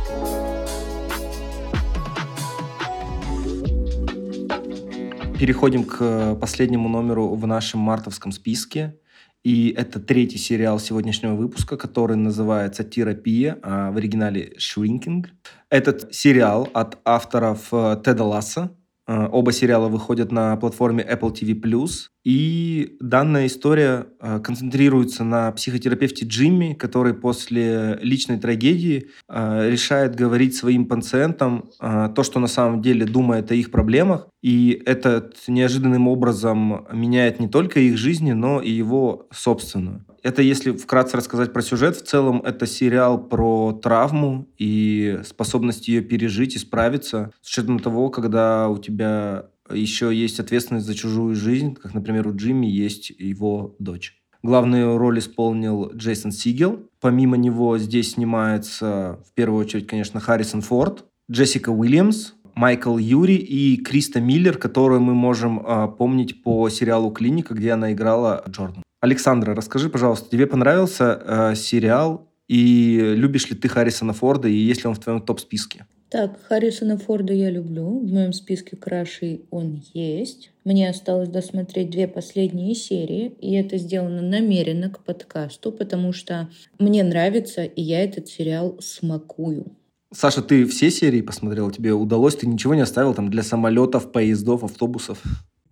Переходим к последнему номеру в нашем мартовском списке. И это третий сериал сегодняшнего выпуска, который называется «Терапия», а в оригинале «Shrinking». Этот сериал от авторов э, Теда Ласса. Э, оба сериала выходят на платформе Apple TV+. И данная история э, концентрируется на психотерапевте Джимми, который после личной трагедии решает говорить своим пациентам то, что на самом деле думает о их проблемах. И это неожиданным образом меняет не только их жизни, но и его собственную. Это если вкратце рассказать про сюжет. В целом это сериал про травму и способность ее пережить и справиться с учетом того, когда у тебя еще есть ответственность за чужую жизнь, как, например, у Джимми есть его дочь. Главную роль исполнил Джейсон Сигел. Помимо него здесь снимается, в первую очередь, конечно, Харрисон Форд, Джессика Уильямс, Майкл Юри и Криста Миллер, которую мы можем э, помнить по сериалу «Клиника», где она играла Джордан. Александра, расскажи, пожалуйста, тебе понравился э, сериал и любишь ли ты Харрисона Форда и есть ли он в твоем топ-списке? Так, Харрисона Форда я люблю. В моем списке крашей он есть. Мне осталось досмотреть две последние серии, и это сделано намеренно к подкасту, потому что мне нравится, и я этот сериал смакую. Саша, ты все серии посмотрел? Тебе удалось? Ты ничего не оставил там для самолетов, поездов, автобусов?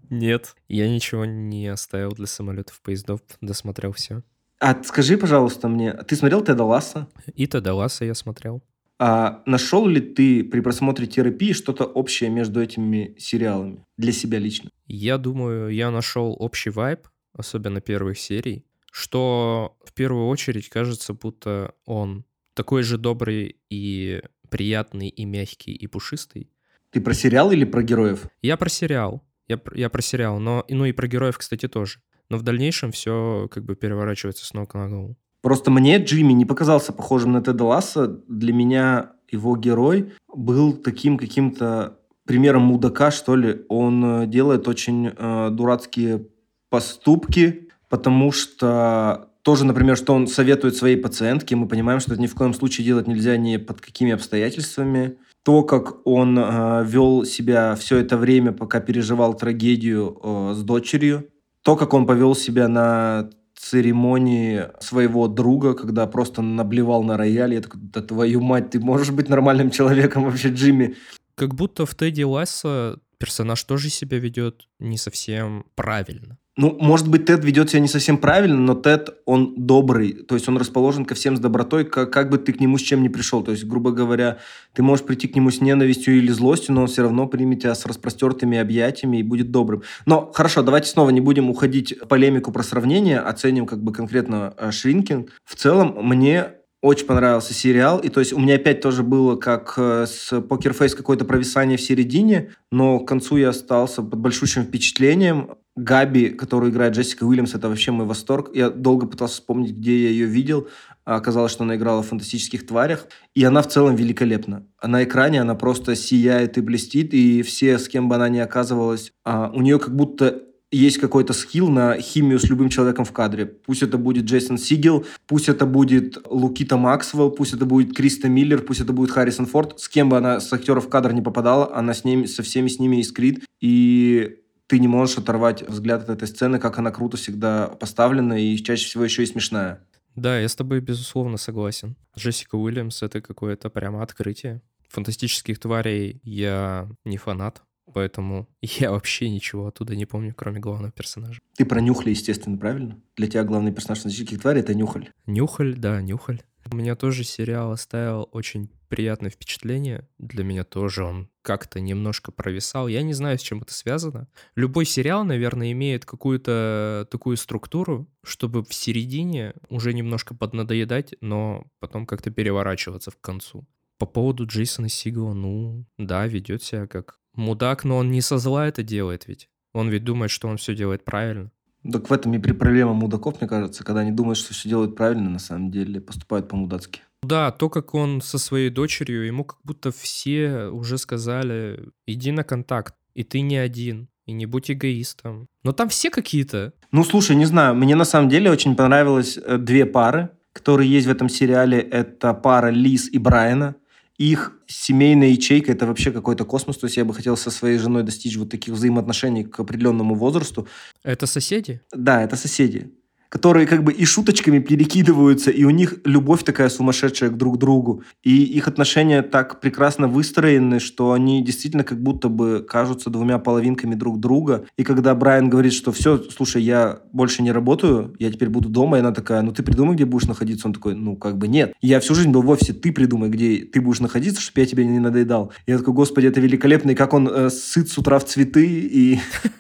Нет, я ничего не оставил для самолетов, поездов, досмотрел все. А скажи, пожалуйста, мне, ты смотрел Теда Ласса? И Теда Ласса я смотрел. А нашел ли ты при просмотре терапии что-то общее между этими сериалами для себя лично? Я думаю, я нашел общий вайб, особенно первых серий, что в первую очередь кажется, будто он такой же добрый и приятный, и мягкий, и пушистый. Ты про сериал или про героев? Я про сериал. Я, я про сериал, но ну и про героев, кстати, тоже. Но в дальнейшем все как бы переворачивается с ног на голову. Просто мне Джимми не показался похожим на Теда Ласса. Для меня его герой был таким каким-то примером мудака, что ли. Он э, делает очень э, дурацкие поступки, потому что тоже, например, что он советует своей пациентке, мы понимаем, что это ни в коем случае делать нельзя ни под какими обстоятельствами то, как он э, вел себя все это время, пока переживал трагедию э, с дочерью, то, как он повел себя на церемонии своего друга, когда просто наблевал на рояль. Я такой, да твою мать, ты можешь быть нормальным человеком вообще, Джимми? Как будто в Тедди Ласса персонаж тоже себя ведет не совсем правильно. Ну, может быть, Тед ведет себя не совсем правильно, но Тед, он добрый, то есть он расположен ко всем с добротой, как, как бы ты к нему с чем ни пришел. То есть, грубо говоря, ты можешь прийти к нему с ненавистью или злостью, но он все равно примет тебя с распростертыми объятиями и будет добрым. Но хорошо, давайте снова не будем уходить в полемику про сравнение, оценим как бы конкретно Шринкинг. В целом, мне очень понравился сериал. И то есть у меня опять тоже было, как э, с Face, какое-то провисание в середине, но к концу я остался под большущим впечатлением. Габи, которую играет Джессика Уильямс, это вообще мой восторг. Я долго пытался вспомнить, где я ее видел. А оказалось, что она играла в «Фантастических тварях». И она в целом великолепна. На экране она просто сияет и блестит, и все, с кем бы она ни оказывалась, а, у нее как будто есть какой-то скилл на химию с любым человеком в кадре. Пусть это будет Джейсон Сигел, пусть это будет Лукита Максвелл, пусть это будет Криста Миллер, пусть это будет Харрисон Форд. С кем бы она с актеров в кадр не попадала, она с ними, со всеми с ними искрит. И ты не можешь оторвать взгляд от этой сцены, как она круто всегда поставлена и чаще всего еще и смешная. Да, я с тобой безусловно согласен. Джессика Уильямс — это какое-то прямо открытие. Фантастических тварей я не фанат, Поэтому *laughs* я вообще ничего оттуда не помню, кроме главного персонажа. Ты про Нюхля, естественно, правильно? Для тебя главный персонаж «Фантастических тварей» — это Нюхаль. Нюхаль, да, Нюхаль. У меня тоже сериал оставил очень приятное впечатление. Для меня тоже он как-то немножко провисал. Я не знаю, с чем это связано. Любой сериал, наверное, имеет какую-то такую структуру, чтобы в середине уже немножко поднадоедать, но потом как-то переворачиваться в концу. По поводу Джейсона Сигала, ну, да, ведет себя как мудак, но он не со зла это делает ведь. Он ведь думает, что он все делает правильно. Так в этом и при проблема мудаков, мне кажется, когда они думают, что все делают правильно, на самом деле поступают по-мудацки. Да, то, как он со своей дочерью, ему как будто все уже сказали, иди на контакт, и ты не один, и не будь эгоистом. Но там все какие-то. Ну, слушай, не знаю, мне на самом деле очень понравилось э, две пары, которые есть в этом сериале. Это пара Лиз и Брайана их семейная ячейка – это вообще какой-то космос. То есть я бы хотел со своей женой достичь вот таких взаимоотношений к определенному возрасту. Это соседи? Да, это соседи которые как бы и шуточками перекидываются, и у них любовь такая сумасшедшая к друг другу. И их отношения так прекрасно выстроены, что они действительно как будто бы кажутся двумя половинками друг друга. И когда Брайан говорит, что все, слушай, я больше не работаю, я теперь буду дома, и она такая, ну ты придумай, где будешь находиться. Он такой, ну как бы нет. Я всю жизнь был в офисе, ты придумай, где ты будешь находиться, чтобы я тебе не надоедал. Я такой, господи, это великолепно, и как он э, сыт с утра в цветы, и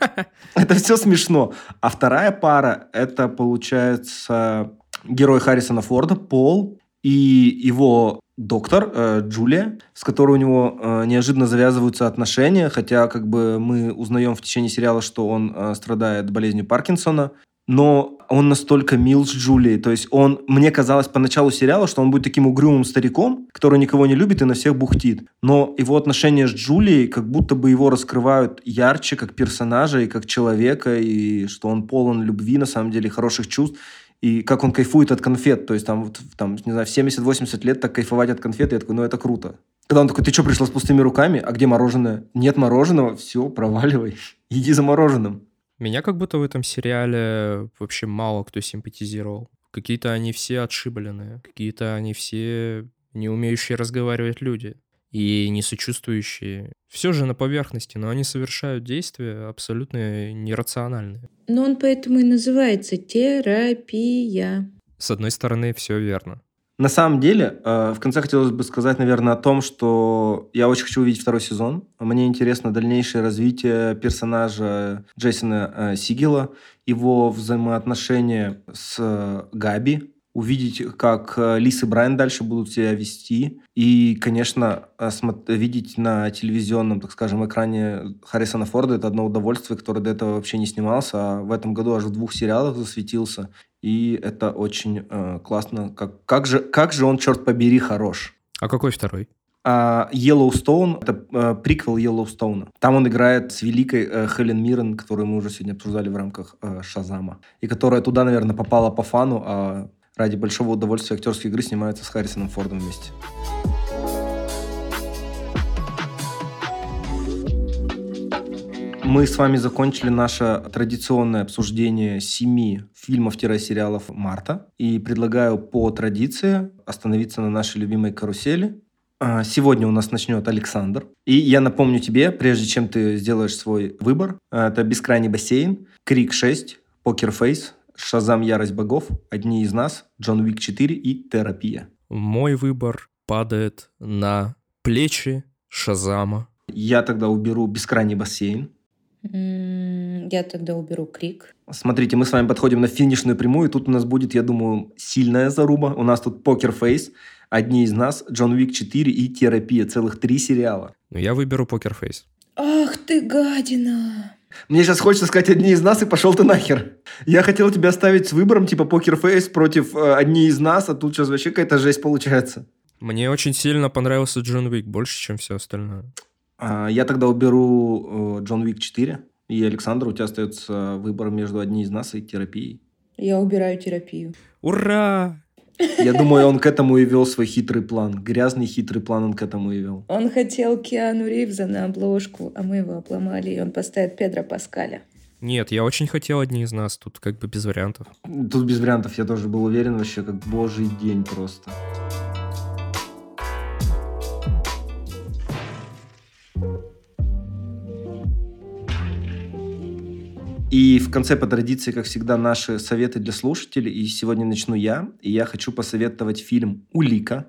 *laughs* это все смешно. А вторая пара, это получается получается, герой Харрисона Форда, Пол, и его доктор э, Джулия, с которой у него э, неожиданно завязываются отношения, хотя как бы мы узнаем в течение сериала, что он э, страдает болезнью Паркинсона, но он настолько мил с Джулией. То есть он, мне казалось по началу сериала, что он будет таким угрюмым стариком, который никого не любит и на всех бухтит. Но его отношения с Джулией как будто бы его раскрывают ярче как персонажа и как человека, и что он полон любви, на самом деле, хороших чувств и как он кайфует от конфет. То есть там, там не знаю, в 70-80 лет так кайфовать от конфет, я такой, ну это круто. Когда он такой, ты что, пришла с пустыми руками? А где мороженое? Нет мороженого? Все, проваливай. *laughs* Иди за мороженым. Меня как будто в этом сериале вообще мало кто симпатизировал. Какие-то они все отшибленные, какие-то они все не умеющие разговаривать люди и не сочувствующие. Все же на поверхности, но они совершают действия абсолютно нерациональные. Но он поэтому и называется терапия. С одной стороны, все верно. На самом деле, э, в конце хотелось бы сказать, наверное, о том, что я очень хочу увидеть второй сезон. Мне интересно дальнейшее развитие персонажа Джейсона э, Сигела, его взаимоотношения с э, Габи, увидеть, как Лис и Брайан дальше будут себя вести. И, конечно, видеть на телевизионном, так скажем, экране Харрисона Форда – это одно удовольствие, которое до этого вообще не снимался, а в этом году аж в двух сериалах засветился. И это очень э, классно. Как, как, же, как же он, черт побери, хорош. А какой второй? А Yellowstone — это э, приквел Йеллоустоуна. Там он играет с великой э, Хелен Миррен, которую мы уже сегодня обсуждали в рамках э, Шазама. И которая туда, наверное, попала по фану, а ради большого удовольствия актерской игры снимается с Харрисоном Фордом вместе. Мы с вами закончили наше традиционное обсуждение семи фильмов-сериалов марта. И предлагаю по традиции остановиться на нашей любимой карусели. А, сегодня у нас начнет Александр. И я напомню тебе, прежде чем ты сделаешь свой выбор, это «Бескрайний бассейн», «Крик 6», «Покер Фейс», «Шазам. Ярость богов», «Одни из нас», «Джон Уик 4» и «Терапия». Мой выбор падает на плечи Шазама. Я тогда уберу «Бескрайний бассейн». Я тогда уберу крик. Смотрите, мы с вами подходим на финишную прямую. Тут у нас будет, я думаю, сильная заруба. У нас тут Покер Фейс, одни из нас, Джон Уик 4 и Терапия. Целых три сериала. Ну, я выберу Покер Фейс. Ах ты гадина! Мне сейчас хочется сказать одни из нас, и пошел ты нахер. Я хотел тебя оставить с выбором, типа Покер Фейс против э, одни из нас, а тут сейчас вообще какая-то жесть получается. Мне очень сильно понравился Джон Уик, больше, чем все остальное. А, я тогда уберу э, Джон Уик 4. И, Александр, у тебя остается выбор между одним из нас и терапией. Я убираю терапию. Ура! Я думаю, он к этому и вел свой хитрый план. Грязный хитрый план он к этому и вел. Он хотел Киану Ривза на обложку, а мы его обломали, и он поставит Педро Паскаля. Нет, я очень хотел одни из нас, тут как бы без вариантов. Тут без вариантов, я тоже был уверен вообще, как божий день просто. И в конце, по традиции, как всегда, наши советы для слушателей. И сегодня начну я. И я хочу посоветовать фильм «Улика».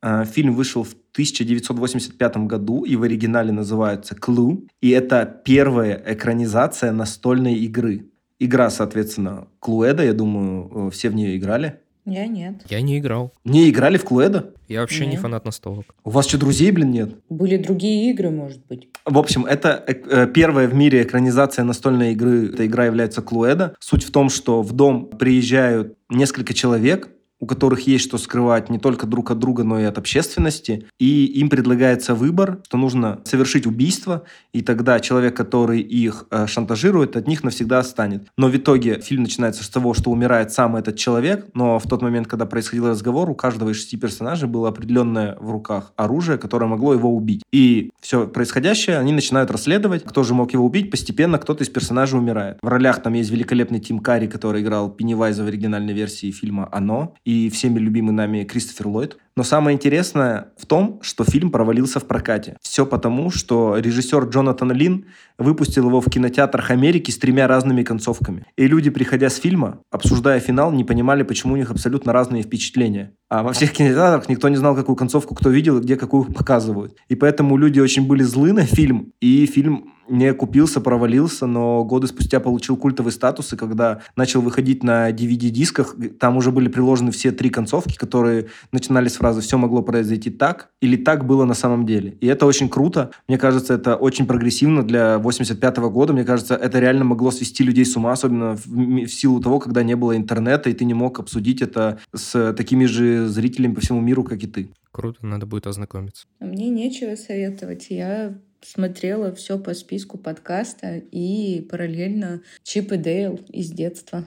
А, фильм вышел в 1985 году и в оригинале называется «Clue». И это первая экранизация настольной игры. Игра, соответственно, Клуэда, я думаю, э, все в нее играли. Я нет. Я не играл. Не играли в Клуэда? Я вообще не Нет. фанат настолок. У вас что, друзей, блин, нет? Были другие игры, может быть. В общем, это э, э, первая в мире экранизация настольной игры. Эта игра является Клуэда. Суть в том, что в дом приезжают несколько человек, у которых есть что скрывать не только друг от друга, но и от общественности. И им предлагается выбор, что нужно совершить убийство, и тогда человек, который их э, шантажирует, от них навсегда останет. Но в итоге фильм начинается с того, что умирает сам этот человек, но в тот момент, когда происходил разговор, у каждого из шести персонажей было определенное в руках оружие, которое могло его убить. И все происходящее они начинают расследовать, кто же мог его убить. Постепенно кто-то из персонажей умирает. В ролях там есть великолепный Тим Карри, который играл Пеннивайза в оригинальной версии фильма «Оно», всеми любимый нами Кристофер Ллойд. Но самое интересное в том, что фильм провалился в прокате. Все потому, что режиссер Джонатан Лин выпустил его в кинотеатрах Америки с тремя разными концовками. И люди, приходя с фильма, обсуждая финал, не понимали, почему у них абсолютно разные впечатления. А во всех кинотеатрах никто не знал, какую концовку кто видел и где какую показывают. И поэтому люди очень были злы на фильм, и фильм не купился, провалился, но годы спустя получил культовый статус, и когда начал выходить на DVD-дисках, там уже были приложены все три концовки, которые начинались с фразы «все могло произойти так» или «так было на самом деле». И это очень круто. Мне кажется, это очень прогрессивно для 85 года. Мне кажется, это реально могло свести людей с ума, особенно в, в силу того, когда не было интернета, и ты не мог обсудить это с такими же зрителями по всему миру, как и ты. Круто, надо будет ознакомиться. А Мне нечего советовать. Я смотрела все по списку подкаста и параллельно Чип и Дейл из детства.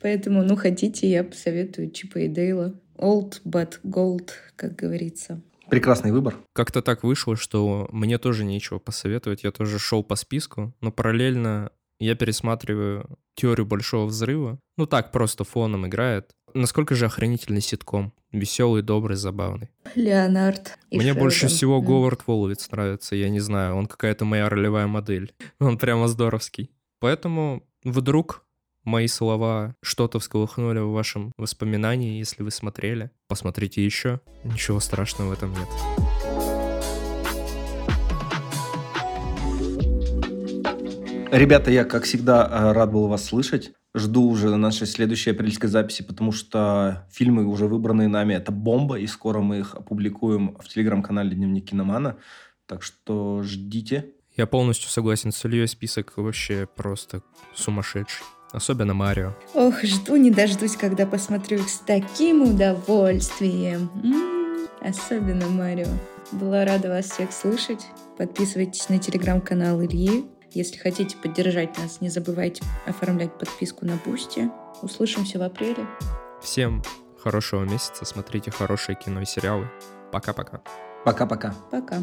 Поэтому, ну, хотите, я посоветую Чипа и Дейла. Old but gold, как говорится. Прекрасный выбор. Как-то так вышло, что мне тоже нечего посоветовать. Я тоже шел по списку, но параллельно я пересматриваю теорию большого взрыва. Ну так, просто фоном играет. Насколько же охранительный ситком. Веселый, добрый, забавный. Леонард. Мне больше Шелдон. всего Да. Говард Воловиц нравится, я не знаю, он какая-то моя ролевая модель. Он прямо здоровский. Поэтому вдруг мои слова что-то всколыхнули в вашем воспоминании, если вы смотрели. Посмотрите еще. Ничего страшного в этом нет. Ребята, я, как всегда, э, рад был вас слышать. Жду уже нашей следующей апрельской записи, потому что фильмы, уже выбранные нами, это бомба, и скоро мы их опубликуем в телеграм-канале Дневник Киномана. Так что ждите. Я полностью согласен с Ильей, список вообще просто сумасшедший. Особенно Марио. Ох, жду не дождусь, когда посмотрю их с таким удовольствием. М, Особенно Марио. Была рада вас всех слышать. Подписывайтесь на телеграм-канал Ильи. Если хотите поддержать нас, не забывайте оформлять подписку на Бусти. Услышимся в апреле. Всем хорошего месяца, смотрите хорошие кино и сериалы. Пока-пока. Пока-пока. Пока.